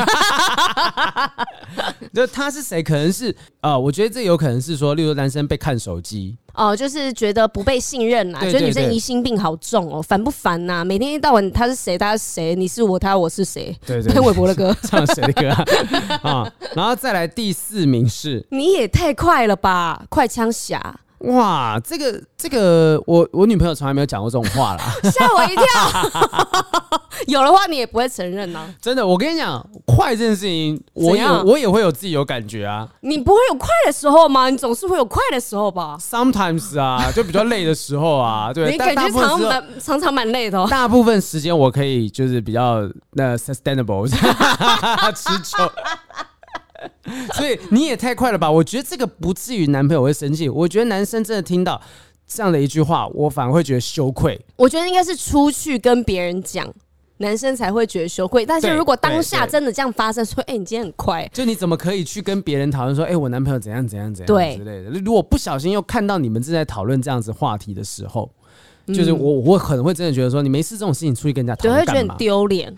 Speaker 1: 就他是谁？可能是啊、呃，我觉得这有可能是说，例如男生被看手机
Speaker 2: 哦，就是觉得不被信任啦，觉得女生疑心病好重哦，烦不烦呐？每天一到晚他是谁？他是谁？你是我，他我是谁？
Speaker 1: 对对，
Speaker 2: 潘玮柏的歌
Speaker 1: 唱 谁的歌啊？啊，然后再来第四名是，
Speaker 2: 你也太快了吧，快枪侠。
Speaker 1: 哇，这个这个，我我女朋友从来没有讲过这种话啦，
Speaker 2: 吓我一跳。有的话你也不会承认呐、啊。
Speaker 1: 真的，我跟你讲，快这件事情，我也我也会有自己有感觉啊。
Speaker 2: 你不会有快的时候吗？你总是会有快的时候吧
Speaker 1: ？Sometimes 啊，就比较累的时候啊，对。
Speaker 2: 你感觉常蛮常常蛮累的、哦。
Speaker 1: 大部分时间我可以就是比较那 sustainable 持久。所以你也太快了吧？我觉得这个不至于男朋友会生气。我觉得男生真的听到这样的一句话，我反而会觉得羞愧。
Speaker 2: 我觉得应该是出去跟别人讲，男生才会觉得羞愧。但是如果当下真的这样发生，说：“哎、欸，你今天很快。”就
Speaker 1: 你怎么可以去跟别人讨论说：“哎、欸，我男朋友怎样怎样怎样之类的？”如果不小心又看到你们正在讨论这样子话题的时候，就是我我可能会真的觉得说：“你没事这种事情出去跟人家讨论干嘛？”会觉得很
Speaker 2: 丢脸。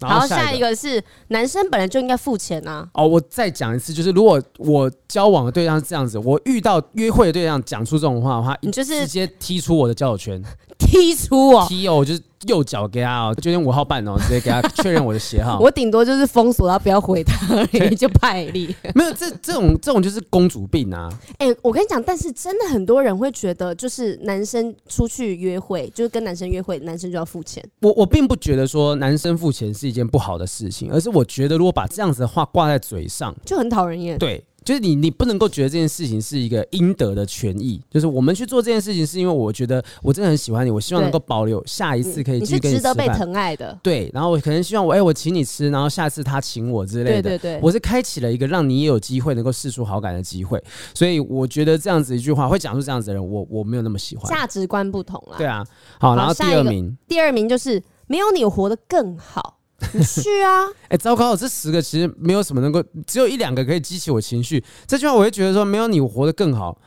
Speaker 2: 然后下一个是男生本来就应该付钱啊！
Speaker 1: 哦，我再讲一次，就是如果我交往的对象是这样子，我遇到约会的对象讲出这种话的话，你就是直接踢出我的交友圈。
Speaker 2: 踢踢出哦，
Speaker 1: 踢哦，就是右脚给他哦，九点五号半哦，直接给他确认我的鞋号。
Speaker 2: 我顶多就是封锁他，不要回他而已，就派力。
Speaker 1: 没有这这种这种就是公主病啊！
Speaker 2: 哎、欸，我跟你讲，但是真的很多人会觉得，就是男生出去约会，就是跟男生约会，男生就要付钱。
Speaker 1: 我我并不觉得说男生付钱是一件不好的事情，而是我觉得如果把这样子的话挂在嘴上，
Speaker 2: 就很讨人厌。
Speaker 1: 对。就是你，你不能够觉得这件事情是一个应得的权益。就是我们去做这件事情，是因为我觉得我真的很喜欢你，我希望能够保留下一次可以继续跟你吃饭。
Speaker 2: 你值得被疼爱的。
Speaker 1: 对，然后我可能希望我哎、欸，我请你吃，然后下次他请我之类的。对对对，我是开启了一个让你也有机会能够试出好感的机会。所以我觉得这样子一句话会讲出这样子的人，我我没有那么喜欢。
Speaker 2: 价值观不同啦。
Speaker 1: 对啊，好，然后第二名，
Speaker 2: 第二名就是没有你我活得更好。你去啊！
Speaker 1: 哎、欸，糟糕！这十个其实没有什么能够，只有一两个可以激起我情绪。这句话我会觉得说，没有你我活得更好。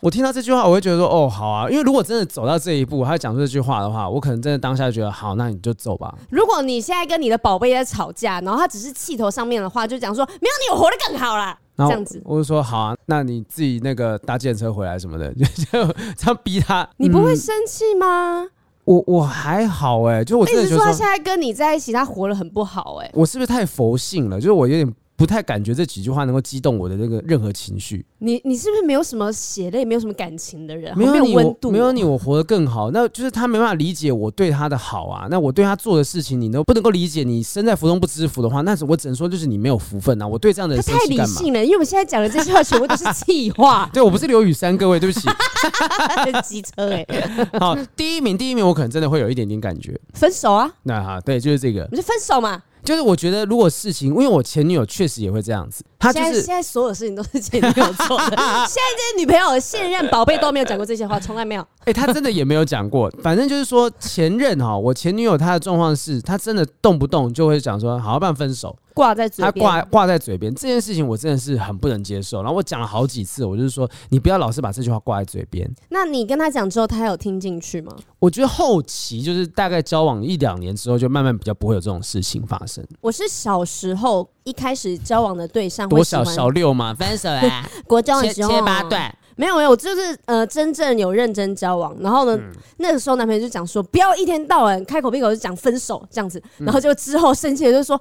Speaker 1: 我听到这句话，我会觉得说，哦，好啊。因为如果真的走到这一步，他讲出这句话的话，我可能真的当下就觉得，好，那你就走吧。
Speaker 2: 如果你现在跟你的宝贝在吵架，然后他只是气头上面的话，就讲说，没有你我活得更好啦。这样子，
Speaker 1: 我就说好啊，那你自己那个搭计程车回来什么的，就就这样逼他。
Speaker 2: 你不会生气吗？嗯
Speaker 1: 我我还好哎、欸，就我真的觉得说，
Speaker 2: 说他现在跟你在一起，他活得很不好哎、欸。
Speaker 1: 我是不是太佛性了？就是我有点。不太感觉这几句话能够激动我的那个任何情绪。
Speaker 2: 你你是不是没有什么血泪、没有什么感情的人？
Speaker 1: 没有你，
Speaker 2: 没有温度，
Speaker 1: 没有你，我活得更好。那就是他没办法理解我对他的好啊。那我对他做的事情，你都不能够理解。你身在福中不知福的话，那我只能说就是你没有福分啊。我对这样的人
Speaker 2: 他太理性了，因为我们现在讲的这些话全部都是气话。
Speaker 1: 对，我不是刘雨珊，各位对不起。
Speaker 2: 机车哎、欸，
Speaker 1: 好，第一名，第一名，我可能真的会有一点点感觉。
Speaker 2: 分手啊？
Speaker 1: 那哈，对，就是这个。
Speaker 2: 你就分手嘛。
Speaker 1: 就是我觉得，如果事情，因为我前女友确实也会这样子，她就是
Speaker 2: 现在所有事情都是前女友做的。现在这些女朋友、现任宝贝都没有讲过这些话，从来没有。
Speaker 1: 哎、欸，她真的也没有讲过。反正就是说，前任哈，我前女友她的状况是，她真的动不动就会讲说，好，不然分手。
Speaker 2: 挂在嘴边，他
Speaker 1: 挂挂在嘴边这件事情，我真的是很不能接受。然后我讲了好几次，我就是说，你不要老是把这句话挂在嘴边。
Speaker 2: 那你跟他讲之后，他有听进去吗？
Speaker 1: 我觉得后期就是大概交往一两年之后，就慢慢比较不会有这种事情发生。
Speaker 2: 我是小时候一开始交往的对象，
Speaker 1: 多小小六嘛，分手啊，
Speaker 2: 国交的时候
Speaker 1: 切八段，
Speaker 2: 没有没有，我就是呃真正有认真交往。然后呢，嗯、那个时候男朋友就讲说，不要一天到晚开口闭口就讲分手这样子。然后就之后生气了，就说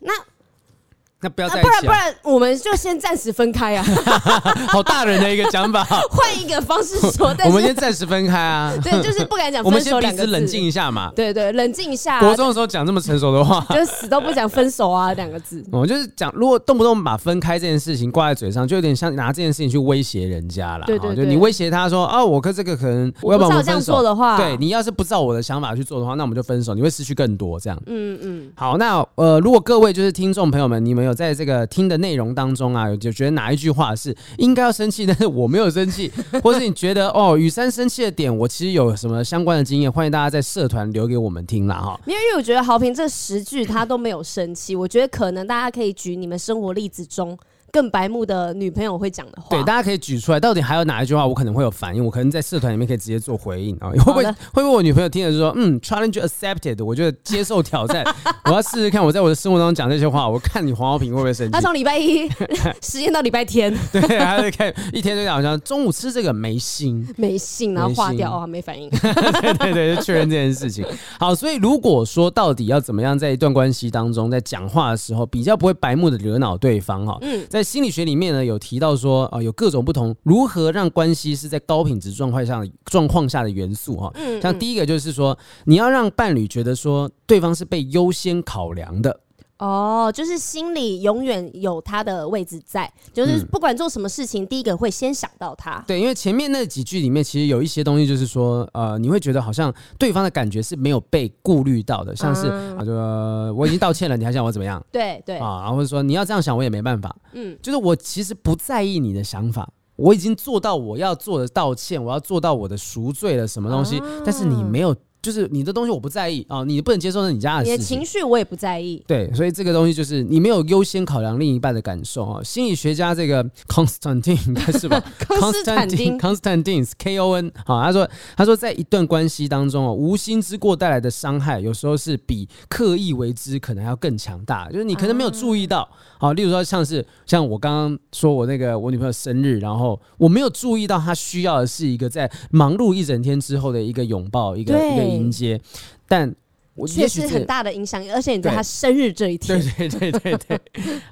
Speaker 2: 那。
Speaker 1: 那不要在一起、啊
Speaker 2: 啊，不然不然，我们就先暂时分开啊！
Speaker 1: 好大人的一个讲法，
Speaker 2: 换一个方式说，但是
Speaker 1: 我们先暂时分开啊！
Speaker 2: 对，就是不敢讲分手两个字。
Speaker 1: 我们先彼此冷静一下嘛。
Speaker 2: 对对，冷静一下。
Speaker 1: 国中的时候讲这么成熟的话，
Speaker 2: 就死都不讲分手啊两个字。
Speaker 1: 我就是讲，如果动不动把分开这件事情挂在嘴上，就有点像拿这件事情去威胁人家了。
Speaker 2: 对对，对，
Speaker 1: 就你威胁他说啊，我跟这个可能我要不要我们分手？
Speaker 2: 这样做的话，
Speaker 1: 对你要是不照我的想法去做的话，那我们就分手，你会失去更多这样。
Speaker 2: 嗯嗯。好，
Speaker 1: 那呃，如果各位就是听众朋友们，你们有在这个听。的内容当中啊，就觉得哪一句话是应该要生气，但是我没有生气，或是你觉得哦，雨山生气的点，我其实有什么相关的经验，欢迎大家在社团留给我们听啦哈。
Speaker 2: 因为我觉得好评这十句他都没有生气，我觉得可能大家可以举你们生活例子中。更白目的女朋友会讲的话，
Speaker 1: 对，大家可以举出来。到底还有哪一句话我可能会有反应？我可能在社团里面可以直接做回应啊。会不会会不会我女朋友听了就说，嗯，challenge accepted，我觉得接受挑战，我要试试看，我在我的生活当中讲这些话，我看你黄浩平会不会生气？
Speaker 2: 他从礼拜一 实验到礼拜天，
Speaker 1: 对，他会看一天就讲，好像中午吃这个没心，
Speaker 2: 没心，然后划掉啊，没反应。
Speaker 1: 对对对，就确认这件事情。好，所以如果说到底要怎么样在一段关系当中，在讲话的时候比较不会白目的惹恼对方哈，嗯，在心理学里面呢。有提到说啊、呃，有各种不同如何让关系是在高品质状况下状况下的元素哈。嗯，像第一个就是说，你要让伴侣觉得说对方是被优先考量的。
Speaker 2: 哦，就是心里永远有他的位置在，就是不管做什么事情，嗯、第一个会先想到他。
Speaker 1: 对，因为前面那几句里面其实有一些东西，就是说，呃，你会觉得好像对方的感觉是没有被顾虑到的，像是、嗯、啊，就我已经道歉了，你还想我怎么样？
Speaker 2: 对对
Speaker 1: 啊，然后或者说你要这样想，我也没办法。嗯，就是我其实不在意你的想法，我已经做到我要做的道歉，我要做到我的赎罪了什么东西，嗯、但是你没有。就是你的东西我不在意啊，你不能接受是你家的事情，
Speaker 2: 你的情绪我也不在意。
Speaker 1: 对，所以这个东西就是你没有优先考量另一半的感受啊。心理学家这个 Constantine 应该是吧？Constantine Constantine K O N 好，他说他说在一段关系当中啊，无心之过带来的伤害，有时候是比刻意为之可能要更强大。就是你可能没有注意到，好，例如说像是像我刚刚说我那个我女朋友生日，然后我没有注意到她需要的是一个在忙碌一整天之后的一个拥抱，一个一个迎接，但。我
Speaker 2: 确实很大的影响，而且你在他生日这一天，
Speaker 1: 对对对对对，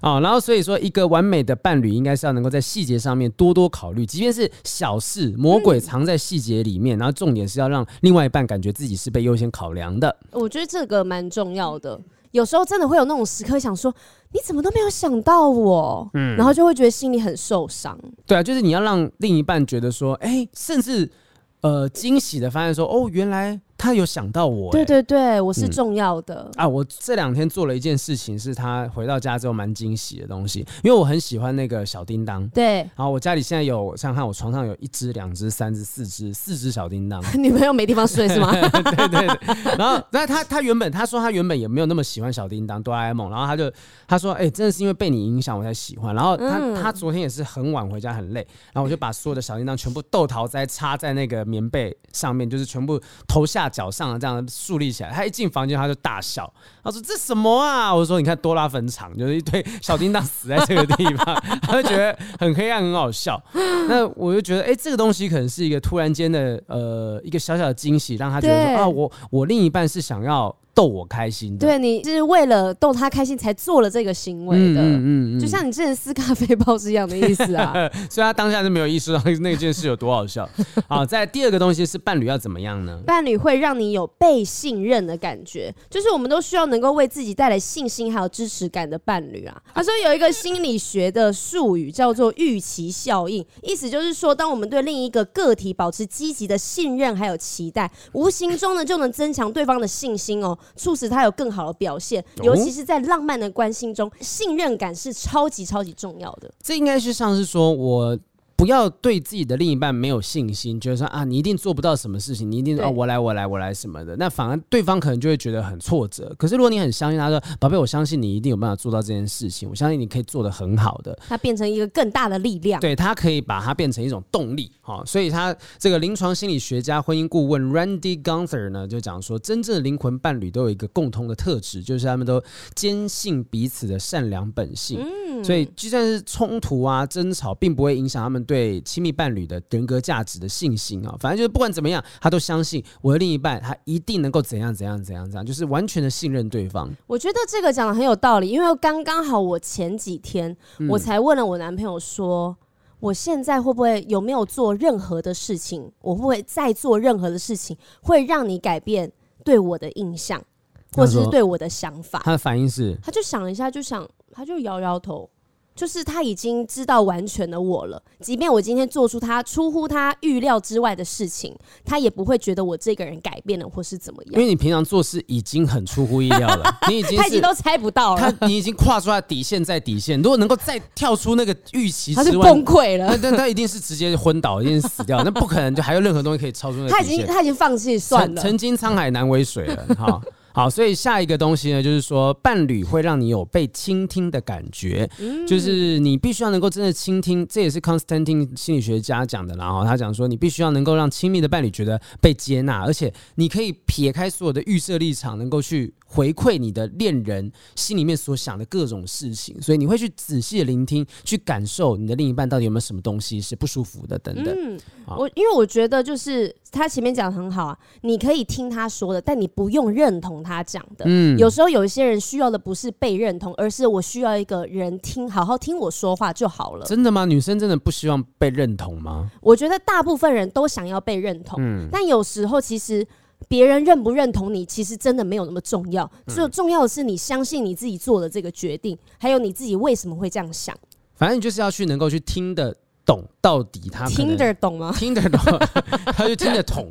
Speaker 1: 啊，然后所以说，一个完美的伴侣应该是要能够在细节上面多多考虑，即便是小事，魔鬼藏在细节里面，然后重点是要让另外一半感觉自己是被优先考量的。
Speaker 2: 我觉得这个蛮重要的，有时候真的会有那种时刻想说，你怎么都没有想到我，嗯，然后就会觉得心里很受伤。
Speaker 1: 对啊，就是你要让另一半觉得说，哎，甚至呃惊喜的发现说，哦，原来。他有想到我，
Speaker 2: 对对对，我是重要的、
Speaker 1: 嗯、啊！我这两天做了一件事情，是他回到家之后蛮惊喜的东西，因为我很喜欢那个小叮当。
Speaker 2: 对，
Speaker 1: 然后我家里现在有，想想看，我床上有一只、两只、三只、四只，四只小叮当。
Speaker 2: 女朋友没地方睡是吗？
Speaker 1: 对对对。然后，那他他原本他说他原本也没有那么喜欢小叮当、哆啦 A 梦，然后他就他说，哎、欸，真的是因为被你影响我才喜欢。然后他、嗯、他昨天也是很晚回家，很累，然后我就把所有的小叮当全部豆桃栽插在那个棉被上面，就是全部投下脚上这样。竖立起来，他一进房间他就大笑，他说：“这什么啊？”我说：“你看多拉坟场，就是一堆小叮当死在这个地方。”他就觉得很黑暗，很好笑。那我就觉得，哎、欸，这个东西可能是一个突然间的呃一个小小的惊喜，让他觉得说啊，我我另一半是想要。逗我开心的，
Speaker 2: 对，你是为了逗他开心才做了这个行为的，嗯嗯，嗯，嗯，就像你之前撕咖啡包是一样的意思啊。
Speaker 1: 所以他当下就没有意识到 那件事有多好笑。好，在第二个东西是伴侣要怎么样呢？
Speaker 2: 伴侣会让你有被信任的感觉，就是我们都需要能够为自己带来信心还有支持感的伴侣啊。他说有一个心理学的术语叫做预期效应，意思就是说，当我们对另一个个体保持积极的信任还有期待，无形中呢就能增强对方的信心哦。促使他有更好的表现，尤其是在浪漫的关心中，信任感是超级超级重要的。
Speaker 1: 这应该是像是说我。不要对自己的另一半没有信心，觉得说啊，你一定做不到什么事情，你一定哦，我来，我来，我来什么的，那反而对方可能就会觉得很挫折。可是如果你很相信他说，宝贝，我相信你一定有办法做到这件事情，我相信你可以做得很好的。
Speaker 2: 它变成一个更大的力量，
Speaker 1: 对，他可以把它变成一种动力，哈。所以他这个临床心理学家、婚姻顾问 Randy Gunther 呢，就讲说，真正的灵魂伴侣都有一个共通的特质，就是他们都坚信彼此的善良本性。嗯，所以就算是冲突啊、争吵，并不会影响他们。对亲密伴侣的人格价值的信心啊，反正就是不管怎么样，他都相信我的另一半，他一定能够怎样怎样怎样怎样，就是完全的信任对方。
Speaker 2: 我觉得这个讲的很有道理，因为刚刚好我前几天我才问了我男朋友说，我现在会不会有没有做任何的事情，我会不会再做任何的事情，会让你改变对我的印象，或者是对我的想法？
Speaker 1: 他的反应是，
Speaker 2: 他就想了一下，就想，他就摇摇头。就是他已经知道完全的我了，即便我今天做出他出乎他预料之外的事情，他也不会觉得我这个人改变了或是怎么样。因
Speaker 1: 为你平常做事已经很出乎意料了，你已经
Speaker 2: 他已经都猜不到了，
Speaker 1: 他你已经跨出来底线在底线，如果能够再跳出那个预期之外，
Speaker 2: 他是崩溃了。
Speaker 1: 那他一定是直接昏倒，一定是死掉，那不可能就还有任何东西可以超出。
Speaker 2: 他已经他已经放弃算了，
Speaker 1: 曾经沧海难为水了哈。好，所以下一个东西呢，就是说伴侣会让你有被倾听的感觉，嗯、就是你必须要能够真的倾听，这也是 Constantine 心理学家讲的。然后他讲说，你必须要能够让亲密的伴侣觉得被接纳，而且你可以撇开所有的预设立场，能够去。回馈你的恋人心里面所想的各种事情，所以你会去仔细的聆听，去感受你的另一半到底有没有什么东西是不舒服的等等。嗯，
Speaker 2: 我因为我觉得就是他前面讲的很好啊，你可以听他说的，但你不用认同他讲的。嗯，有时候有一些人需要的不是被认同，而是我需要一个人听，好好听我说话就好了。
Speaker 1: 真的吗？女生真的不希望被认同吗？
Speaker 2: 我觉得大部分人都想要被认同，嗯，但有时候其实。别人认不认同你，其实真的没有那么重要。最重要的是你相信你自己做的这个决定，还有你自己为什么会这样想。
Speaker 1: 反正你就是要去能够去听得懂，到底他
Speaker 2: 听得懂吗？
Speaker 1: 听得懂，他就听得懂。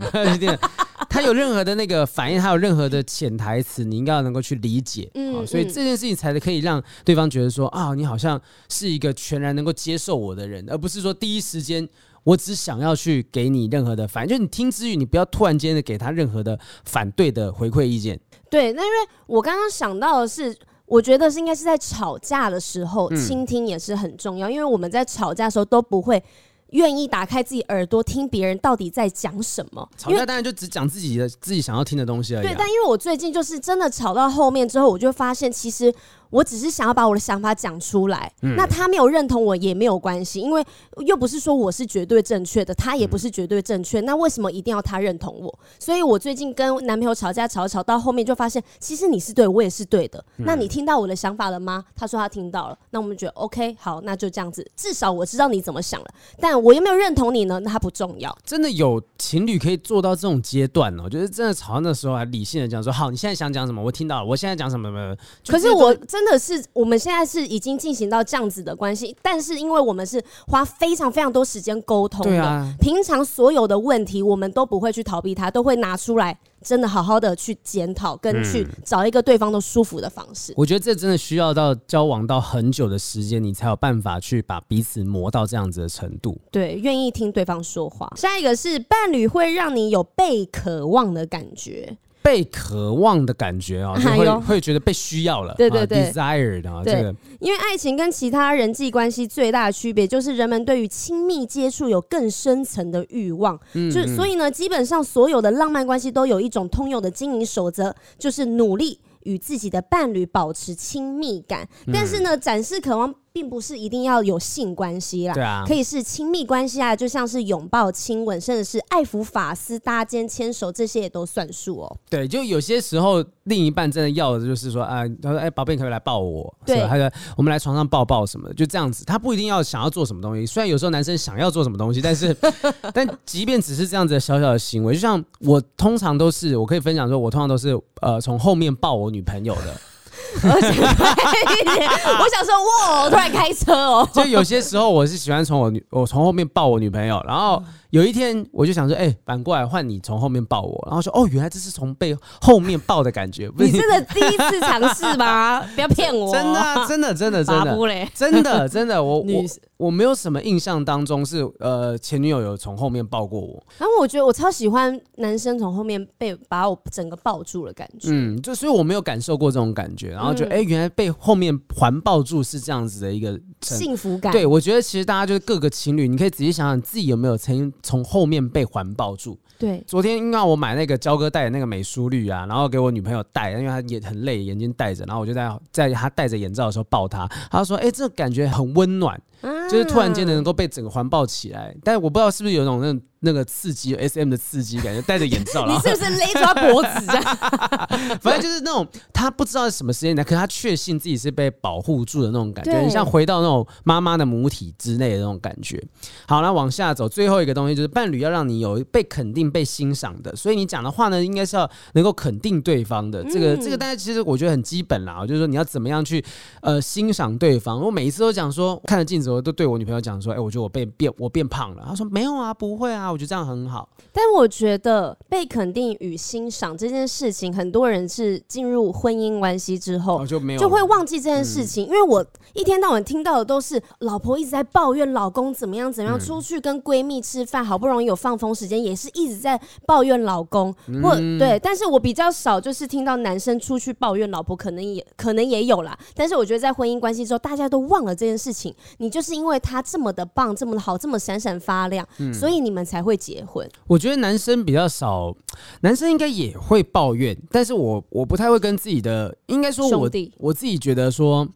Speaker 1: 他有任何的那个反应，他有任何的潜台词，你应该要能够去理解。嗯，所以这件事情才可以让对方觉得说啊，你好像是一个全然能够接受我的人，而不是说第一时间。我只想要去给你任何的反应，就你听之余，你不要突然间的给他任何的反对的回馈意见。
Speaker 2: 对，那因为我刚刚想到的是，我觉得是应该是在吵架的时候，倾听也是很重要，因为我们在吵架的时候都不会。愿意打开自己耳朵听别人到底在讲什么？
Speaker 1: 吵架当然就只讲自己的自己想要听的东西而已啊。
Speaker 2: 对，但因为我最近就是真的吵到后面之后，我就发现其实。我只是想要把我的想法讲出来，嗯，那他没有认同我也没有关系，因为又不是说我是绝对正确的，他也不是绝对正确，嗯，那为什么一定要他认同我？所以我最近跟男朋友吵架，吵吵到后面就发现，其实你是对，我也是对的。嗯，那你听到我的想法了吗？他说他听到了，那我们觉得 OK，好，那就这样子，至少我知道你怎么想了，但我有没有认同你呢？那他不重要。
Speaker 1: 真的有情侣可以做到这种阶段哦？我觉得真的吵到那时候还理性的讲说，好，你现在想讲什么？我听到了，我现在讲什么？什么？
Speaker 2: 可是我真的是我们。现在是已经进行到这样子的关系，但是因为我们是花非常非常多时间沟通的，平常所有的问题我们都不会去逃避它，都会拿出来，真的好好的去检讨，跟去找一个对方都舒服的方式。
Speaker 1: 我觉得这真的需要到交往到很久的时间，你才有办法去把彼此磨到这样子的程度。
Speaker 2: 对，愿意听对方说话。下一个是伴侣会让你有被渴望的感觉。
Speaker 1: 被渴望的感觉啊，就会会觉得被需要了，
Speaker 2: 对对对
Speaker 1: ，desired 啊，这个。
Speaker 2: 因为爱情跟其他人际关系最大的区别，就是人们对于亲密接触有更深层的欲望。嗯，就所以呢，基本上所有的浪漫关系都有一种通用的经营守则，就是努力与自己的伴侣保持亲密感。但是呢，展示渴望。并不是一定要有性关系啦，对啊，可以是亲密关系啊，就像是拥抱、亲吻，甚至是爱抚、法丝、搭肩、牵手，这些也都算数哦。
Speaker 1: 对，就有些时候另一半真的要的就是说，啊，他说，哎，宝贝，你可不可以来抱我？对，他说，我们来床上抱抱什么的，就这样子。他不一定要想要做什么东西，虽然有时候男生想要做什么东西，但是，但即便只是这样子的小小的行为，就像我通常都是，我可以分享说，我通常都是呃从后面抱我女朋友的。
Speaker 2: 而且快一点！我想说，哇，突然开车哦。
Speaker 1: 就有些时候，我是喜欢从我女，我从后面抱我女朋友，然后。有一天，我就想说，哎、欸，反过来换你从后面抱我，然后说，哦，原来这是从背后面抱的感觉。
Speaker 2: 你真的第一次尝试吗？不要骗我！
Speaker 1: 真的，真的，真的，真的，真的，真的，我我 我没有什么印象当中是呃前女友有从后面抱过我。
Speaker 2: 然后我觉得我超喜欢男生从后面被把我整个抱住的感觉。
Speaker 1: 嗯，就所以我没有感受过这种感觉，然后就哎、欸，原来被后面环抱住是这样子的一个
Speaker 2: 幸福感。
Speaker 1: 对，我觉得其实大家就是各个情侣，你可以仔细想想自己有没有曾经。从后面被环抱住。对，昨天因为我买那个焦哥戴的那个美舒绿啊，然后给我女朋友戴，因为她也很累，眼睛戴着，然后我就在在她戴着眼罩的时候抱她，她说：“哎、欸，这个感觉很温暖，就是突然间能够被整个环抱起来。”但是我不知道是不是有种那种。那个刺激，S M 的刺激感觉，戴着眼罩，
Speaker 2: 你是不是勒住他脖子这样？
Speaker 1: 反正就是那种他不知道是什么时间来，可是他确信自己是被保护住的那种感觉，很像回到那种妈妈的母体之内的那种感觉。好，那往下走，最后一个东西就是伴侣要让你有被肯定、被欣赏的，所以你讲的话呢，应该是要能够肯定对方的。这个，这个，大家其实我觉得很基本啦，就是说你要怎么样去呃欣赏对方。我每一次都讲说，看着镜子，我都对我女朋友讲说，哎，我觉得我变变我变胖了。她说没有啊，不会啊。我觉得这样很好，但
Speaker 2: 我觉得被肯定与欣赏这件事情，很多人是进入婚姻关系之后就没有就会忘记这件事情。因为我一天到晚听到的都是老婆一直在抱怨老公怎么样怎么样，出去跟闺蜜吃饭，好不容易有放风时间，也是一直在抱怨老公。或对，但是我比较少就是听到男生出去抱怨老婆，可能也可能也有啦。但是我觉得在婚姻关系之后，大家都忘了这件事情。你就是因为他这么的棒，这么的好，这么闪闪发亮，所以你们才会结婚。
Speaker 1: 我觉得男生比较少，男生应该也会抱怨，但是我我不太会跟自己的，应该说我我自己觉得说。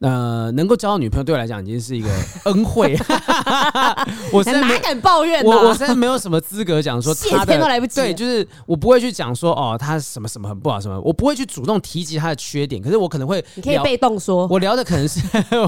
Speaker 1: 呃，能够交到女朋友对我来讲已经是一个 恩惠。
Speaker 2: 我哪敢抱怨？
Speaker 1: 我我现在没有什么资格讲说 他的，
Speaker 2: 谢天都来不及。
Speaker 1: 对，就是我不会去讲说哦，他什么什么很不好什么，我不会去主动提及他的缺点。可是我可能会，
Speaker 2: 你可以被动说。
Speaker 1: 我聊的可能是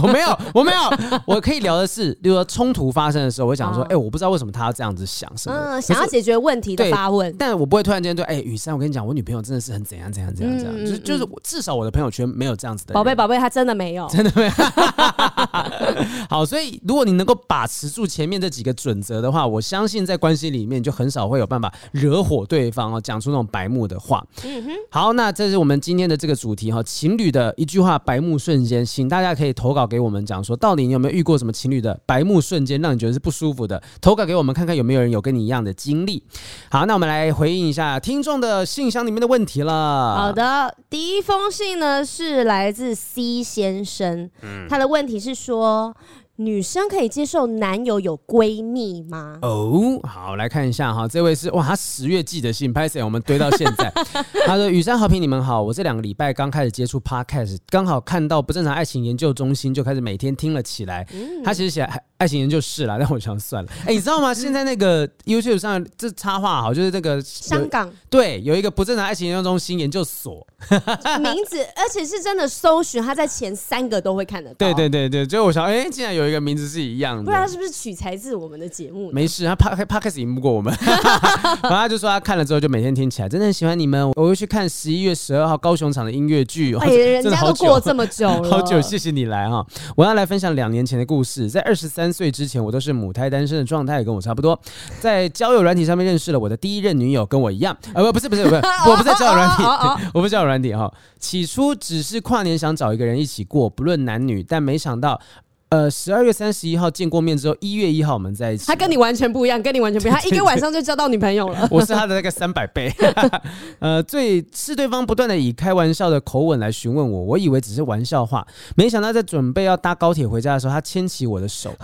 Speaker 1: 我没有，我没有，我可以聊的是，比如说冲突发生的时候，我会讲说，哎、欸，我不知道为什么他要这样子想什么，
Speaker 2: 嗯，想要解决问题的发问。
Speaker 1: 但我不会突然间对，哎、欸，雨珊，我跟你讲，我女朋友真的是很怎样怎样怎样怎样，嗯、就是就是至少我的朋友圈没有这样子的。
Speaker 2: 宝贝宝贝，他真的没有，
Speaker 1: 真的。对？好，所以如果你能够把持住前面这几个准则的话，我相信在关系里面就很少会有办法惹火对方哦，讲出那种白目的话。嗯哼。好，那这是我们今天的这个主题哈，情侣的一句话白目瞬间，请大家可以投稿给我们，讲说到底你有没有遇过什么情侣的白目瞬间，让你觉得是不舒服的？投稿给我们看看有没有人有跟你一样的经历。好，那我们来回应一下听众的信箱里面的问题了。
Speaker 2: 好的，第一封信呢是来自 C 先生，嗯，他的问题是说。女生可以接受男友有闺蜜吗？
Speaker 1: 哦，好，来看一下哈，这位是哇，他十月寄的信，拍谁我们堆到现在。他说：“雨山好评，你们好，我这两个礼拜刚开始接触 Podcast，刚好看到不正常爱情研究中心，就开始每天听了起来。嗯、他其实写爱情研究室啦，但我想算了。哎、欸，你知道吗？现在那个 YouTube 上这插画好，就是那个
Speaker 2: 香港
Speaker 1: 对，有一个不正常爱情研究中心研究所
Speaker 2: 名字，而且是真的搜寻，他在前三个都会看得到。
Speaker 1: 对对对对，就我想，哎、欸，竟然有。”一个名字是一样的，
Speaker 2: 不知道他是不是取材自我们的节目？
Speaker 1: 没事，他 Podcast 赢不过我们。然后他就说他看了之后就每天听起来，真的很喜欢你们。我会去看十一月十二号高雄场的音乐剧。
Speaker 2: 哎，人家都过这么久了，
Speaker 1: 好久，谢谢你来哈。我要来分享两年前的故事。在二十三岁之前，我都是母胎单身的状态，跟我差不多。在交友软体上面认识了我的第一任女友，跟我一样。呃，不，不是，不是，不是，我不在交友软体，我不是交友软体哈。起初只是跨年想找一个人一起过，不论男女，但没想到。呃，十二月三十一号见过面之后，一月一号我们在一起。
Speaker 2: 他跟你完全不一样，跟你完全不一样。他一个晚上就交到女朋友了。
Speaker 1: 我是他的那个三百倍。呃，最是对方不断的以开玩笑的口吻来询问我，我以为只是玩笑话，没想到在准备要搭高铁回家的时候，他牵起我的手。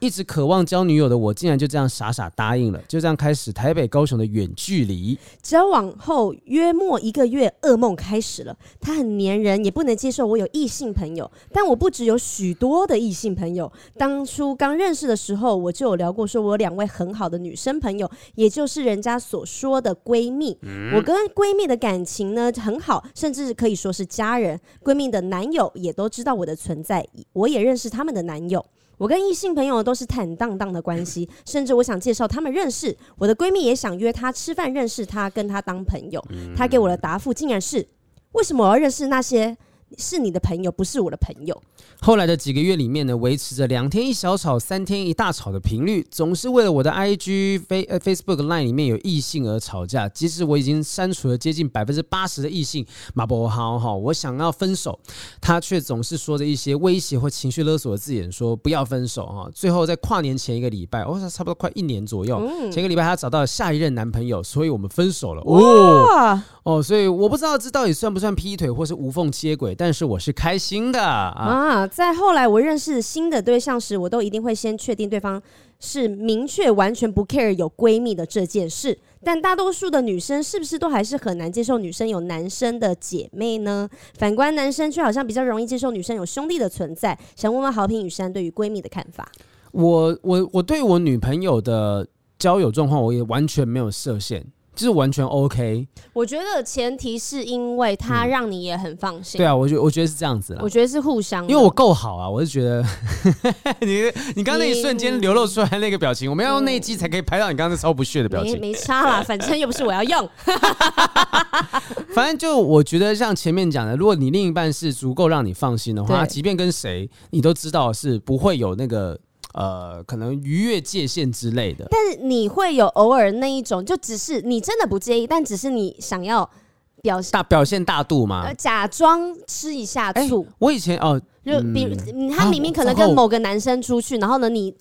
Speaker 1: 一直渴望交女友的我，竟然就这样傻傻答应了。就这样开始台北高雄的远距离。
Speaker 2: 交往后约莫一个月，噩梦开始了。他很黏人，也不能接受我有异性朋友，但我不只有许多的异性。朋友，当初刚认识的时候，我就有聊过，说我有两位很好的女生朋友，也就是人家所说的闺蜜。嗯、我跟闺蜜的感情呢很好，甚至可以说是家人。闺蜜的男友也都知道我的存在，我也认识他们的男友。我跟异性朋友都是坦荡荡的关系，甚至我想介绍他们认识。我的闺蜜也想约她吃饭，认识她，跟她当朋友。她给我的答复竟然是：为什么我要认识那些？是你的朋友，不是我的朋友。
Speaker 1: 后来的几个月里面呢，维持着两天一小吵，三天一大吵的频率，总是为了我的 IG、Face、Facebook、Line 里面有异性而吵架。即使我已经删除了接近百分之八十的异性，马博豪哈，我想要分手，他却总是说着一些威胁或情绪勒索的字眼，说不要分手哈。最后在跨年前一个礼拜，哦，差不多快一年左右，嗯、前一个礼拜他找到了下一任男朋友，所以我们分手了。哦哦，所以我不知道这到底算不算劈腿或是无缝接轨。但是我是开心的啊，
Speaker 2: 啊！在后来我认识新的对象时，我都一定会先确定对方是明确完全不 care 有闺蜜的这件事。但大多数的女生是不是都还是很难接受女生有男生的姐妹呢？反观男生却好像比较容易接受女生有兄弟的存在。想问问好评雨珊对于闺蜜的看法？
Speaker 1: 我我我对我女朋友的交友状况，我也完全没有设限。就是完全 OK，
Speaker 2: 我觉得前提是因为他让你也很放心。
Speaker 1: 嗯、对啊，我觉我觉得是这样子啦。
Speaker 2: 我觉得是互相，
Speaker 1: 因为我够好啊，我是觉得 你你刚刚那一瞬间流露出来那个表情，我们要用那一机才可以拍到你刚刚那超不屑的表情。
Speaker 2: 没没差啦，反正又不是我要用。
Speaker 1: 反正就我觉得像前面讲的，如果你另一半是足够让你放心的话，即便跟谁你都知道是不会有那个。呃，可能逾越界限之类的，
Speaker 2: 但是你会有偶尔那一种，就只是你真的不介意，但只是你想要表现
Speaker 1: 大表现大度吗？
Speaker 2: 呃，假装吃一下醋。
Speaker 1: 欸、我以前哦，
Speaker 2: 就比如、嗯、他明明可能跟某个男生出去，啊、然后呢，你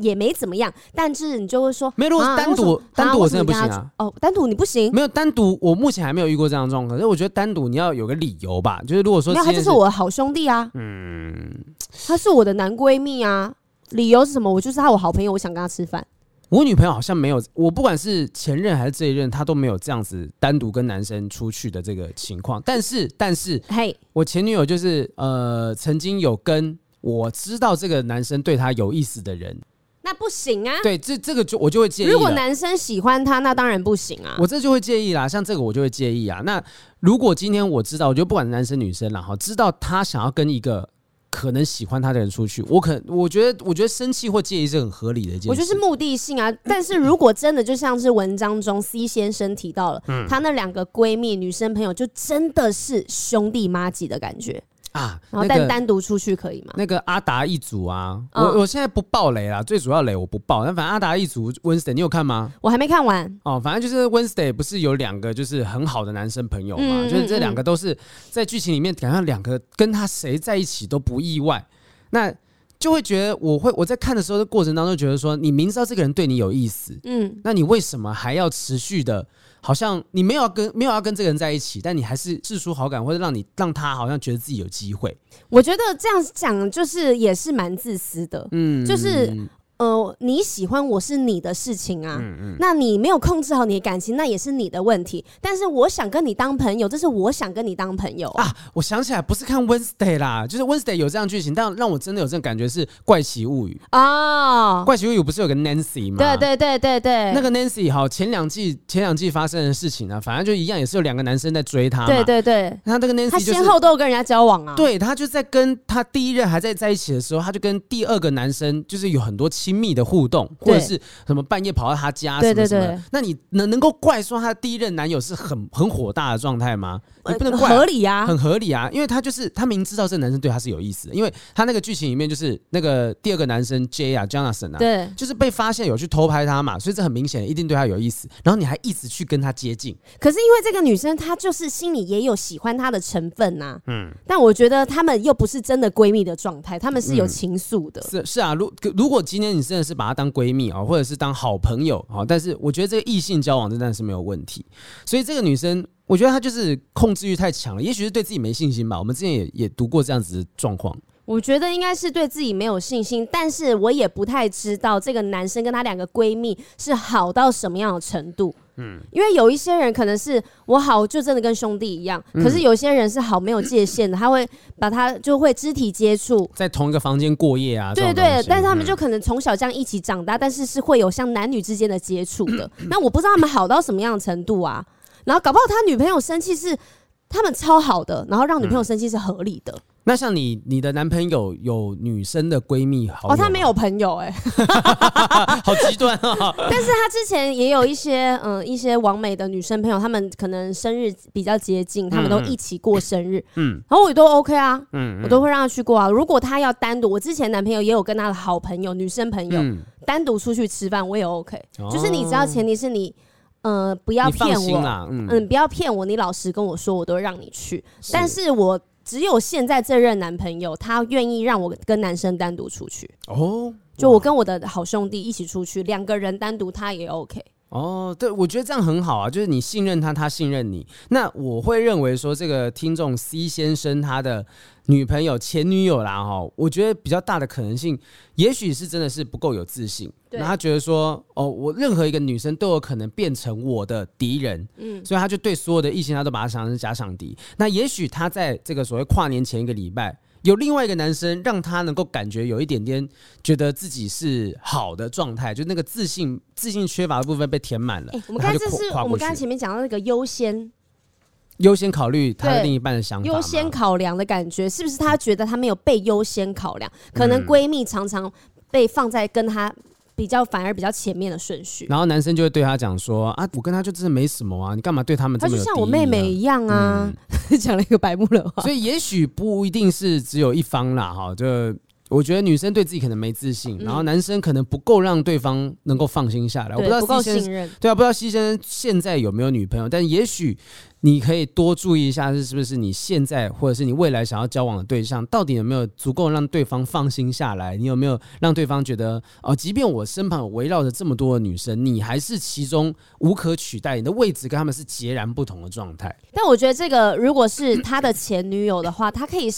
Speaker 2: 也没怎么样，但是你就会说，
Speaker 1: 没有，如果单独单独我真的不行啊。
Speaker 2: 哦，单独你不行，
Speaker 1: 没有单独，我目前还没有遇过这样的状况。可是我觉得单独你要有个理由吧，就是如果说是，
Speaker 2: 没有，他就是我的好兄弟啊，嗯，他是我的男闺蜜啊。理由是什么？我就是他，我好朋友，我想跟他吃饭。
Speaker 1: 我女朋友好像没有，我不管是前任还是这一任，她都没有这样子单独跟男生出去的这个情况。但是，但是，嘿，我前女友就是呃，曾经有跟我知道这个男生对她有意思的人，
Speaker 2: 那不行啊。
Speaker 1: 对，这这个就我就会介意。
Speaker 2: 如果男生喜欢她，那当然不行啊。
Speaker 1: 我这就会介意啦。像这个我就会介意啊。那如果今天我知道，我觉得不管男生女生，然后知道他想要跟一个。可能喜欢他的人出去，我可我觉得，我觉得生气或介意是很合理的一件事。
Speaker 2: 我觉得是目的性啊，但是如果真的就像是文章中 C 先生提到了，嗯，他那两个闺蜜女生朋友就真的是兄弟妈几的感觉。
Speaker 1: 啊，
Speaker 2: 然后但单独出去可以吗？
Speaker 1: 那个阿达一族啊，我我现在不爆雷啦，最主要雷我不爆。但反正阿达一族 Wednesday，你有看吗？
Speaker 2: 我还没看完。
Speaker 1: 哦，反正就是 Wednesday 不是有两个就是很好的男生朋友嘛，就是这两个都是在剧情里面，感觉两个跟他谁在一起都不意外。那就会觉得，我会我在看的时候的过程当中，觉得说，你明知道这个人对你有意思，嗯，那你为什么还要持续的，好像你没有要跟没有要跟这个人在一起，但你还是试出好感，或者让你让他好像觉得自己有机会？
Speaker 2: 我觉得这样讲就是也是蛮自私的，嗯，就是。呃，你喜欢我是你的事情啊，嗯嗯，那你没有控制好你的感情，那也是你的问题。但是我想跟你当朋友，这是我想跟你当朋友啊。
Speaker 1: 我想起来，不是看 Wednesday 啦，就是 Wednesday 有这样剧情，但让我真的有这种感觉是《怪奇物语》哦，《怪奇物语》不是有个 Nancy 吗？
Speaker 2: 对对对对对，
Speaker 1: 那个 Nancy 好，前两季前两季发生的事情呢，反正就一样，也是有两个男生在追她。
Speaker 2: 对对对，
Speaker 1: 那那个 Nancy
Speaker 2: 他先后都有跟人家交往啊。
Speaker 1: 对，他就在跟他第一任还在在一起的时候，他就跟第二个男生就是有很多亲密的互动。或者是什么半夜跑到他家什么什么，对对对，那你能能够怪说她第一任男友是很很火大的状态吗？你不能怪，
Speaker 2: 合理呀，
Speaker 1: 很合理啊，因为他就是他明知道这个男生对他是有意思的，因为他那个剧情里面就是那个第二个男生 J 啊，Jonathan 啊，
Speaker 2: 对，
Speaker 1: 就是被发现有去偷拍他嘛，所以这很明显一定对他有意思，然后你还一直去跟他接近，
Speaker 2: 可是因为这个女生她就是心里也有喜欢他的成分呐，嗯，但我觉得他们又不是真的闺蜜的状态，他们是有情愫的，
Speaker 1: 是是啊，如如果今天你真的是把她当闺蜜啊，或者是当好朋友啊，但是我觉得这个异性交往真的是没有问题，所以这个女生。我觉得他就是控制欲太强了，也许是对自己没信心吧。我们之前也也读过这样子的状况。
Speaker 2: 我觉得应该是对自己没有信心，但是我也不太知道这个男生跟他两个闺蜜是好到什么样的程度。嗯，因为有一些人可能是我好就真的跟兄弟一样，可是有些人是好没有界限的，他会把他就会肢体接触，
Speaker 1: 在同一个房间过夜啊。
Speaker 2: 对对，但是他们就可能从小这样一起长大，但是是会有像男女之间的接触的。那我不知道他们好到什么样的程度啊。然后搞不好他女朋友生气是他们超好的，然后让女朋友生气是合理的。嗯、
Speaker 1: 那像你，你的男朋友有女生的闺蜜好
Speaker 2: 哦，他没有朋友哎、欸，
Speaker 1: 好极端啊！
Speaker 2: 但是他之前也有一些嗯一些完美的女生朋友，他们可能生日比较接近，他们都一起过生日，嗯，然后我也都 OK 啊，嗯，我都会让他去过啊。如果他要单独，我之前男朋友也有跟他的好朋友女生朋友、嗯、单独出去吃饭，我也 OK，、哦、就是你知道前提是你。呃，不要骗我，嗯，嗯，不要骗我，你老实跟我说，我都让你去。是但是我只有现在这任男朋友，他愿意让我跟男生单独出去。哦，就我跟我的好兄弟一起出去，两个人单独他也 OK。
Speaker 1: 哦，对，我觉得这样很好啊，就是你信任他，他信任你。那我会认为说，这个听众 C 先生他的女朋友、前女友啦，哈，我觉得比较大的可能性，也许是真的是不够有自信。对那他觉得说，哦，我任何一个女生都有可能变成我的敌人，嗯，所以他就对所有的异性他都把他想成假想敌。那也许他在这个所谓跨年前一个礼拜。有另外一个男生，让他能够感觉有一点点觉得自己是好的状态，就那个自信、自信缺乏的部分被填满了。欸、
Speaker 2: 我们刚才这是我们刚才前面讲到那个优先
Speaker 1: 优先考虑他的另一半的想法，优
Speaker 2: 先考量的感觉，是不是他觉得他没有被优先考量？可能闺蜜常常被放在跟他。比较反而比较前面的顺序，
Speaker 1: 然后男生就会对他讲说啊，我跟他就真的没什么啊，你干嘛对他们？
Speaker 2: 他就像我妹妹一样啊，讲、嗯、了一个白目的话。
Speaker 1: 所以也许不一定是只有一方啦，哈，就我觉得女生对自己可能没自信，嗯、然后男生可能不够让对方能够放心下来。
Speaker 2: 对
Speaker 1: 我不知道
Speaker 2: 不够信任，
Speaker 1: 对啊，不知道西先生现在有没有女朋友，但也许。你可以多注意一下，是是不是你现在或者是你未来想要交往的对象，到底有没有足够让对方放心下来？你有没有让对方觉得哦，即便我身旁围绕着这么多的女生，你还是其中无可取代，你的位置跟他们是截然不同的状态。
Speaker 2: 但我觉得这个如果是他的前女友的话，他可以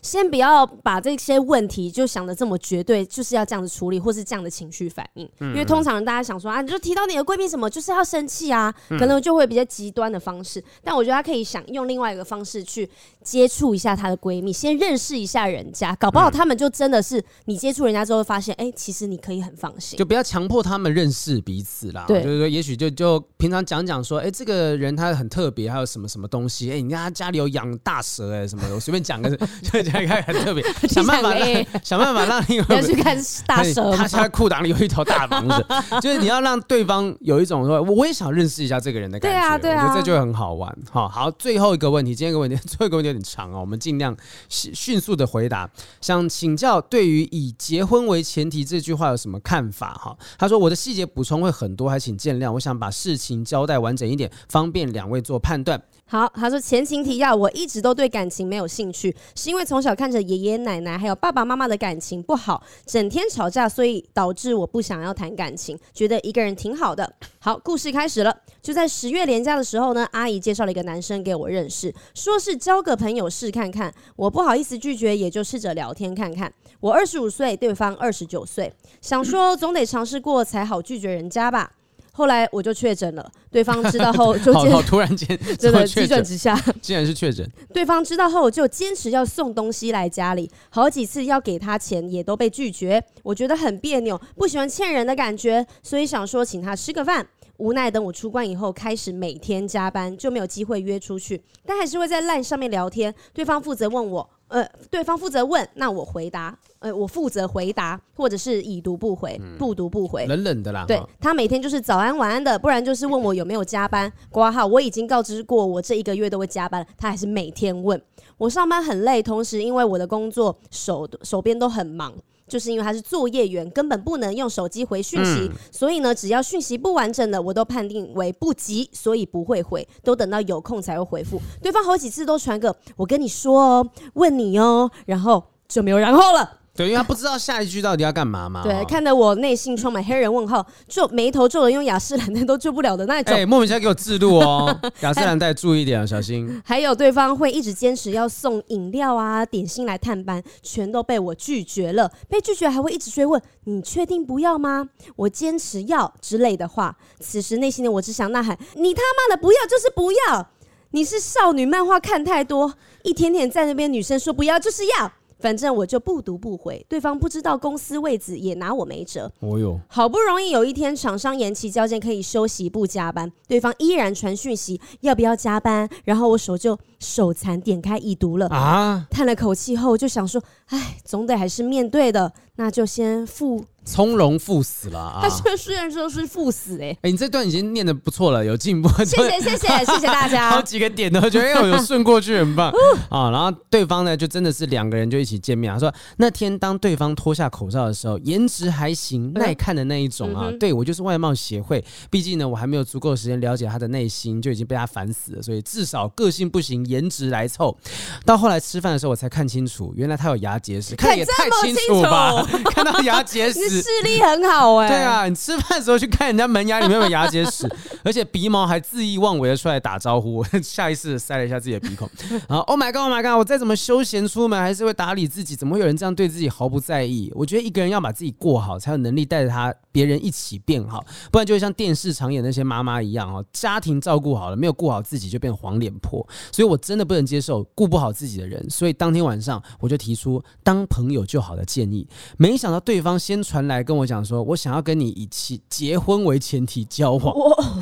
Speaker 2: 先不要把这些问题就想得这么绝对，就是要这样子处理，或是这样的情绪反应。因为通常大家想说啊，你就提到你的闺蜜什么，就是要生气啊，可能就会比较极端的方式。但我觉得她可以想用另外一个方式去接触一下她的闺蜜，先认识一下人家，搞不好他们就真的是你接触人家之后发现，哎、欸，其实你可以很放心，
Speaker 1: 就不要强迫他们认识彼此啦。对，就是说，也许就就平常讲讲说，哎、欸，这个人他很特别，还有什么什么东西？哎、欸，你看他家里有养大蛇、欸，哎，什么的，我随便讲个，就讲一个很特别，想办法让想办法让你要
Speaker 2: 去看大 蛇，
Speaker 1: 他家裤裆里有一头大蟒蛇，就是你要让对方有一种说，我也想认识一下这个人的感觉，对啊，对啊，我觉得这就会很好玩。好好，最后一个问题，今天一个问题，最后一个问题有点长哦，我们尽量迅迅速的回答。想请教，对于以结婚为前提这句话有什么看法？哈，他说我的细节补充会很多，还请见谅。我想把事情交代完整一点，方便两位做判断。
Speaker 2: 好，他说前情提要，我一直都对感情没有兴趣，是因为从小看着爷爷奶奶还有爸爸妈妈的感情不好，整天吵架，所以导致我不想要谈感情，觉得一个人挺好的。好，故事开始了，就在十月连假的时候呢，阿姨介绍了一个男生给我认识，说是交个朋友试看看，我不好意思拒绝，也就试着聊天看看。我二十五岁，对方二十九岁，想说总得尝试过才好拒绝人家吧。后来我就确诊了，对方知道后就
Speaker 1: 突然间
Speaker 2: 真的急转直下，
Speaker 1: 竟然是确诊。
Speaker 2: 对方知道后就坚持要送东西来家里，好几次要给他钱也都被拒绝，我觉得很别扭，不喜欢欠人的感觉，所以想说请他吃个饭。无奈等我出关以后，开始每天加班，就没有机会约出去，但还是会在 LINE 上面聊天。对方负责问我。呃，对方负责问，那我回答。呃，我负责回答，或者是已读不回，嗯、不读不回，
Speaker 1: 冷冷的啦。
Speaker 2: 对，他每天就是早安晚安的，不然就是问我有没有加班。挂号，我已经告知过我这一个月都会加班，他还是每天问。我上班很累，同时因为我的工作手手边都很忙。就是因为他是作业员，根本不能用手机回讯息，嗯、所以呢，只要讯息不完整的，我都判定为不急，所以不会回，都等到有空才会回复。对方好几次都传个“我跟你说哦，问你哦”，然后就没有然后了。
Speaker 1: 对，因为他不知道下一句到底要干嘛嘛。
Speaker 2: 对，看得我内心充满黑人问号，皱眉头皱的用雅诗兰黛都救不了的那种。
Speaker 1: 哎，莫名其妙给我自录哦，雅诗兰黛 注意点啊，小心。
Speaker 2: 还有对方会一直坚持要送饮料啊、点心来探班，全都被我拒绝了。被拒绝还会一直追问：“你确定不要吗？”我坚持要之类的话。此时内心的我只想呐喊：“你他妈的不要就是不要！你是少女漫画看太多，一天天在那边女生说不要就是要。”反正我就不读不回，对方不知道公司位置也拿我没辙。
Speaker 1: 哦哟，
Speaker 2: 好不容易有一天厂商延期交件可以休息不加班，对方依然传讯息要不要加班，然后我手就手残点开已读了啊，叹了口气后就想说，哎，总得还是面对的，那就先赴。
Speaker 1: 从容赴死了啊！
Speaker 2: 他虽虽然说是赴死哎，
Speaker 1: 哎，你这段已经念的不错了，有进步。
Speaker 2: 谢谢谢谢 谢谢大家。
Speaker 1: 好几个点都觉得哎，有顺过去，很棒 啊。然后对方呢，就真的是两个人就一起见面。他说那天当对方脱下口罩的时候，颜值还行，耐看的那一种啊。对我就是外貌协会，毕竟呢，我还没有足够时间了解他的内心，就已经被他烦死了。所以至少个性不行，颜值来凑。到后来吃饭的时候，我才看清楚，原来他有牙结石，看得也太清楚吧？看到牙结石。
Speaker 2: 视力很好哎、欸，
Speaker 1: 对啊，你吃饭的时候去看人家门牙里面有牙结石，而且鼻毛还恣意妄为的出来打招呼，下意识塞了一下自己的鼻孔。然后 Oh my God，Oh my God，我再怎么休闲出门还是会打理自己，怎么会有人这样对自己毫不在意？我觉得一个人要把自己过好，才有能力带着他别人一起变好，不然就会像电视常演那些妈妈一样哦，家庭照顾好了，没有顾好自己就变黄脸婆。所以我真的不能接受顾不好自己的人，所以当天晚上我就提出当朋友就好的建议，没想到对方先传来跟我讲说，我想要跟你以其结婚为前提交往。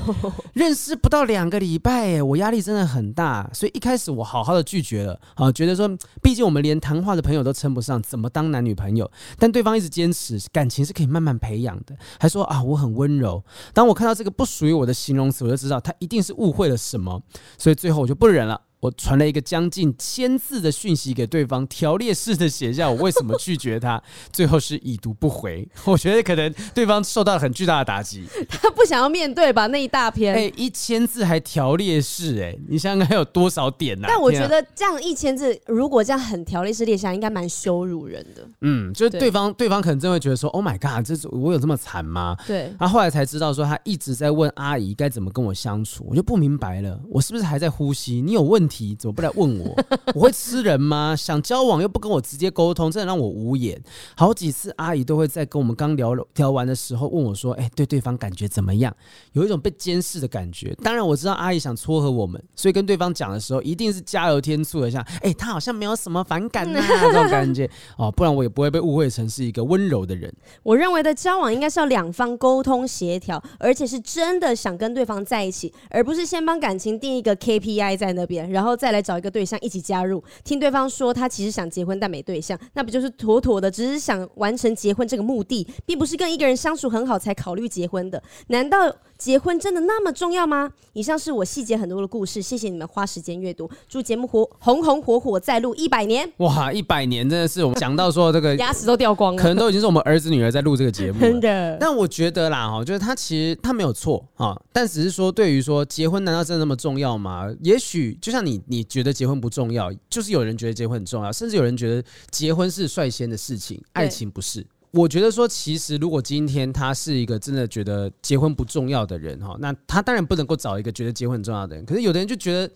Speaker 1: 认识不到两个礼拜，哎，我压力真的很大，所以一开始我好好的拒绝了，啊，觉得说，毕竟我们连谈话的朋友都称不上，怎么当男女朋友？但对方一直坚持，感情是可以慢慢培养的，还说啊，我很温柔。当我看到这个不属于我的形容词，我就知道他一定是误会了什么，所以最后我就不忍了。我传了一个将近千字的讯息给对方，条列式的写下我为什么拒绝他，最后是已读不回。我觉得可能对方受到了很巨大的打击，
Speaker 2: 他不想要面对吧那一大篇。
Speaker 1: 哎、欸，一千字还条列式，哎，你想想看有多少点呢、啊？
Speaker 2: 但我觉得这样一千字，如果这样很条列式列下来，应该蛮羞辱人的。
Speaker 1: 嗯，就是对方对，对方可能真会觉得说，Oh my god，这是我有这么惨吗？
Speaker 2: 对。
Speaker 1: 他后来才知道说，他一直在问阿姨该怎么跟我相处，我就不明白了，我是不是还在呼吸？你有问题？怎么不来问我？我会吃人吗？想交往又不跟我直接沟通，真的让我无言。好几次阿姨都会在跟我们刚聊聊完的时候问我说：“哎，对对方感觉怎么样？”有一种被监视的感觉。当然我知道阿姨想撮合我们，所以跟对方讲的时候一定是加油添醋的，像“哎，他好像没有什么反感呐、啊” 这种感觉哦，不然我也不会被误会成是一个温柔的人。
Speaker 2: 我认为的交往应该是要两方沟通协调，而且是真的想跟对方在一起，而不是先帮感情定一个 KPI 在那边，然后。后再来找一个对象一起加入，听对方说他其实想结婚但没对象，那不就是妥妥的只是想完成结婚这个目的，并不是跟一个人相处很好才考虑结婚的？难道结婚真的那么重要吗？以上是我细节很多的故事，谢谢你们花时间阅读，祝节目火红红火火再录一百年！
Speaker 1: 哇，一百年真的是我们讲到说这个
Speaker 2: 牙齿都掉光了，
Speaker 1: 可能都已经是我们儿子女儿在录这个节目了。
Speaker 2: 真的，
Speaker 1: 但我觉得啦，哈，就是他其实他没有错啊，但只是说对于说结婚难道真的那么重要吗？也许就像你你觉得结婚不重要，就是有人觉得结婚很重要，甚至有人觉得结婚是率先的事情，爱情不是。我觉得说，其实如果今天他是一个真的觉得结婚不重要的人哈，那他当然不能够找一个觉得结婚很重要的人。可是有的人就觉得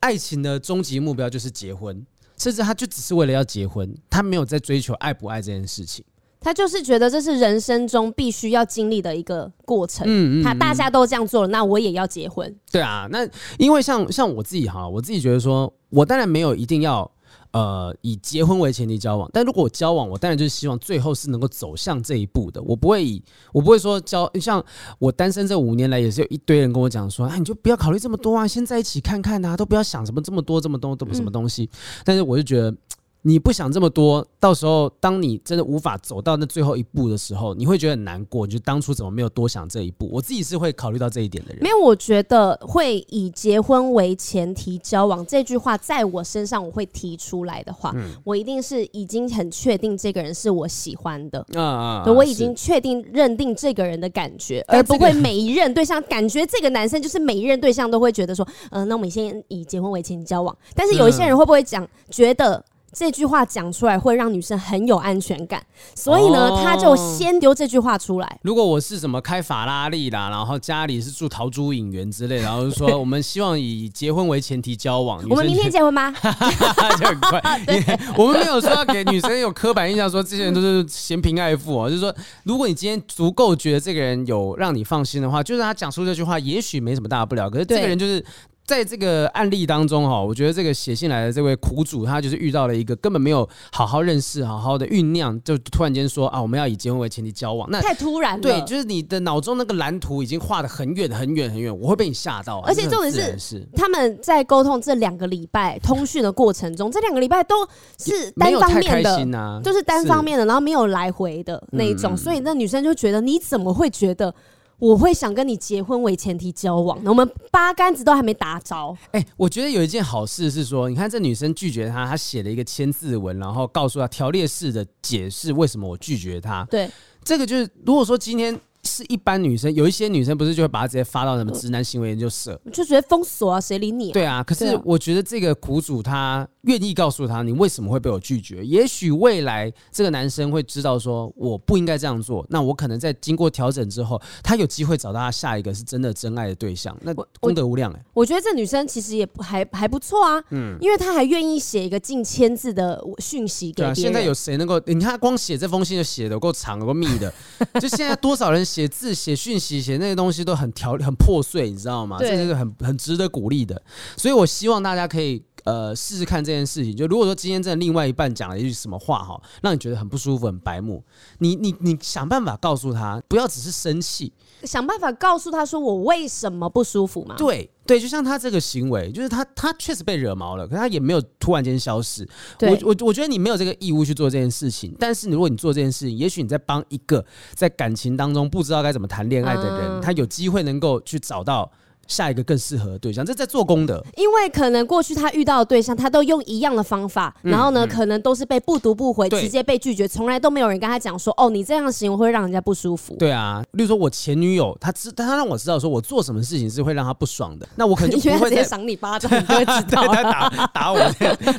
Speaker 1: 爱情的终极目标就是结婚，甚至他就只是为了要结婚，他没有在追求爱不爱这件事情。
Speaker 2: 他就是觉得这是人生中必须要经历的一个过程。嗯嗯，他大家都这样做了，那我也要结婚。
Speaker 1: 对啊，那因为像像我自己哈，我自己觉得说，我当然没有一定要。呃，以结婚为前提交往，但如果我交往，我当然就是希望最后是能够走向这一步的。我不会以，我不会说交，像我单身这五年来，也是有一堆人跟我讲说，哎，你就不要考虑这么多啊，先在一起看看啊，都不要想什么这么多这么多什么东西。但是我就觉得。你不想这么多，到时候当你真的无法走到那最后一步的时候，你会觉得很难过。你就当初怎么没有多想这一步？我自己是会考虑到这一点的人。
Speaker 2: 没有，我觉得会以结婚为前提交往这句话，在我身上我会提出来的话，嗯、我一定是已经很确定这个人是我喜欢的啊啊！我已经确定认定这个人的感觉，而不会每一任对象感觉这个男生就是每一任对象都会觉得说，嗯、呃，那我们先以结婚为前提交往。但是有一些人会不会讲觉得？这句话讲出来会让女生很有安全感，所以呢，他就先丢这句话出来。
Speaker 1: 如果我是什么开法拉利啦，然后家里是住陶朱隐园之类，然后就说我们希望以结婚为前提交往，
Speaker 2: 我们明天结婚吗？
Speaker 1: 就很快，我们没有说要给女生有刻板印象，说这些人都是嫌贫爱富哦。就是说，如果你今天足够觉得这个人有让你放心的话，就是他讲出这句话，也许没什么大不了。可是这个人就是。在这个案例当中哈，我觉得这个写信来的这位苦主，他就是遇到了一个根本没有好好认识、好好的酝酿，就突然间说啊，我们要以结婚为前提交往，那
Speaker 2: 太突然了。
Speaker 1: 对，就是你的脑中那个蓝图已经画的很远很远很远，我会被你吓到。
Speaker 2: 而且重点是，是他们在沟通这两个礼拜通讯的过程中，这两个礼拜都是单方面的，啊、就是单方面的，然后没有来回的那一种，嗯、所以那女生就觉得你怎么会觉得？我会想跟你结婚为前提交往，我们八竿子都还没打着。
Speaker 1: 哎，我觉得有一件好事是说，你看这女生拒绝他，她写了一个千字文，然后告诉他条列式的解释为什么我拒绝他。
Speaker 2: 对，
Speaker 1: 这个就是如果说今天。是一般女生，有一些女生不是就会把它直接发到什么直男行为研究社，
Speaker 2: 就直接封锁啊，谁理你啊？
Speaker 1: 对啊，可是我觉得这个苦主他愿意告诉他你为什么会被我拒绝，也许未来这个男生会知道说我不应该这样做，那我可能在经过调整之后，他有机会找到他下一个是真的真爱的对象，那功德无量哎、欸。
Speaker 2: 我觉得这女生其实也还还不错啊，嗯，因为她还愿意写一个近千字的讯息给别人。
Speaker 1: 对啊，现在有谁能够？你看光写这封信就写的够长够密的，就现在多少人写？写字、写讯息、写那些东西都很条、很破碎，你知道吗？对这是很很值得鼓励的。所以我希望大家可以呃试试看这件事情。就如果说今天真的另外一半讲了一句什么话哈，让你觉得很不舒服、很白目，你你你想办法告诉他，不要只是生气，
Speaker 2: 想办法告诉他说我为什么不舒服嘛？
Speaker 1: 对。对，就像他这个行为，就是他他确实被惹毛了，可是他也没有突然间消失。我我我觉得你没有这个义务去做这件事情，但是如果你做这件事情，也许你在帮一个在感情当中不知道该怎么谈恋爱的人，嗯、他有机会能够去找到。下一个更适合的对象，这在做功德。
Speaker 2: 因为可能过去他遇到的对象，他都用一样的方法，嗯、然后呢，嗯、可能都是被不读不回，对直接被拒绝，从来都没有人跟他讲说，哦，你这样行为会让人家不舒服。
Speaker 1: 对啊，例如说我前女友，她知，她让我知道说我做什么事情是会让她不爽的，那我可能就 不会再
Speaker 2: 赏你巴掌，你就会知道。
Speaker 1: 他打打我，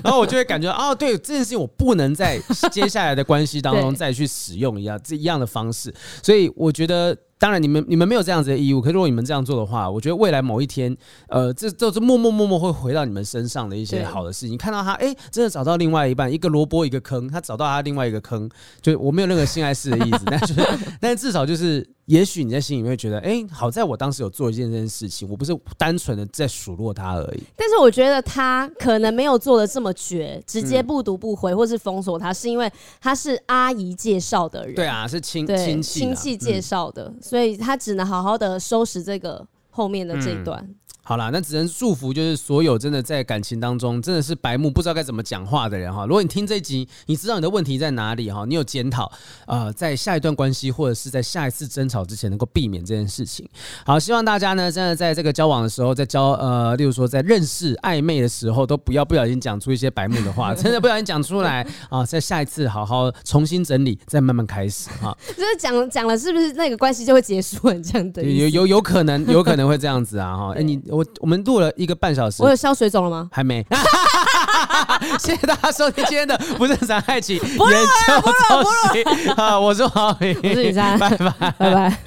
Speaker 1: 然后我就会感觉哦，对这件事情，我不能在接下来的关系当中 再去使用一样这一样的方式，所以我觉得。当然，你们你们没有这样子的义务。可是如果你们这样做的话，我觉得未来某一天，呃，这这这默默默默会回到你们身上的一些好的事情。你看到他，哎，真的找到另外一半，一个萝卜一个坑，他找到他另外一个坑，就我没有任何性爱事的意思，但就是，但是至少就是。也许你在心里面会觉得，哎、欸，好在我当时有做一件这件事情，我不是单纯的在数落他而已。
Speaker 2: 但是我觉得他可能没有做的这么绝，直接不读不回，或是封锁他，是因为他是阿姨介绍的人。
Speaker 1: 对啊，是亲
Speaker 2: 亲
Speaker 1: 戚
Speaker 2: 亲戚介绍的，嗯、所以他只能好好的收拾这个后面的这一段。
Speaker 1: 嗯好啦，那只能祝福，就是所有真的在感情当中真的是白目不知道该怎么讲话的人哈。如果你听这一集，你知道你的问题在哪里哈，你有检讨呃，在下一段关系或者是在下一次争吵之前能够避免这件事情。好，希望大家呢真的在这个交往的时候，在交呃，例如说在认识暧昧的时候，都不要不小心讲出一些白目的话，真的不小心讲出来啊，在下一次好好重新整理，再慢慢开始哈。
Speaker 2: 就是讲讲了，是不是那个关系就会结束了？这样的
Speaker 1: 有有有可能有可能会这样子啊哈。哎，你我我们录了一个半小时，
Speaker 2: 我有消水肿了吗？
Speaker 1: 还没。谢谢大家收听今天的不正常爱情研究
Speaker 2: 不录了，不录了，不录了。
Speaker 1: 好，我是黄明，
Speaker 2: 我是雨珊，
Speaker 1: 拜拜，
Speaker 2: 拜拜。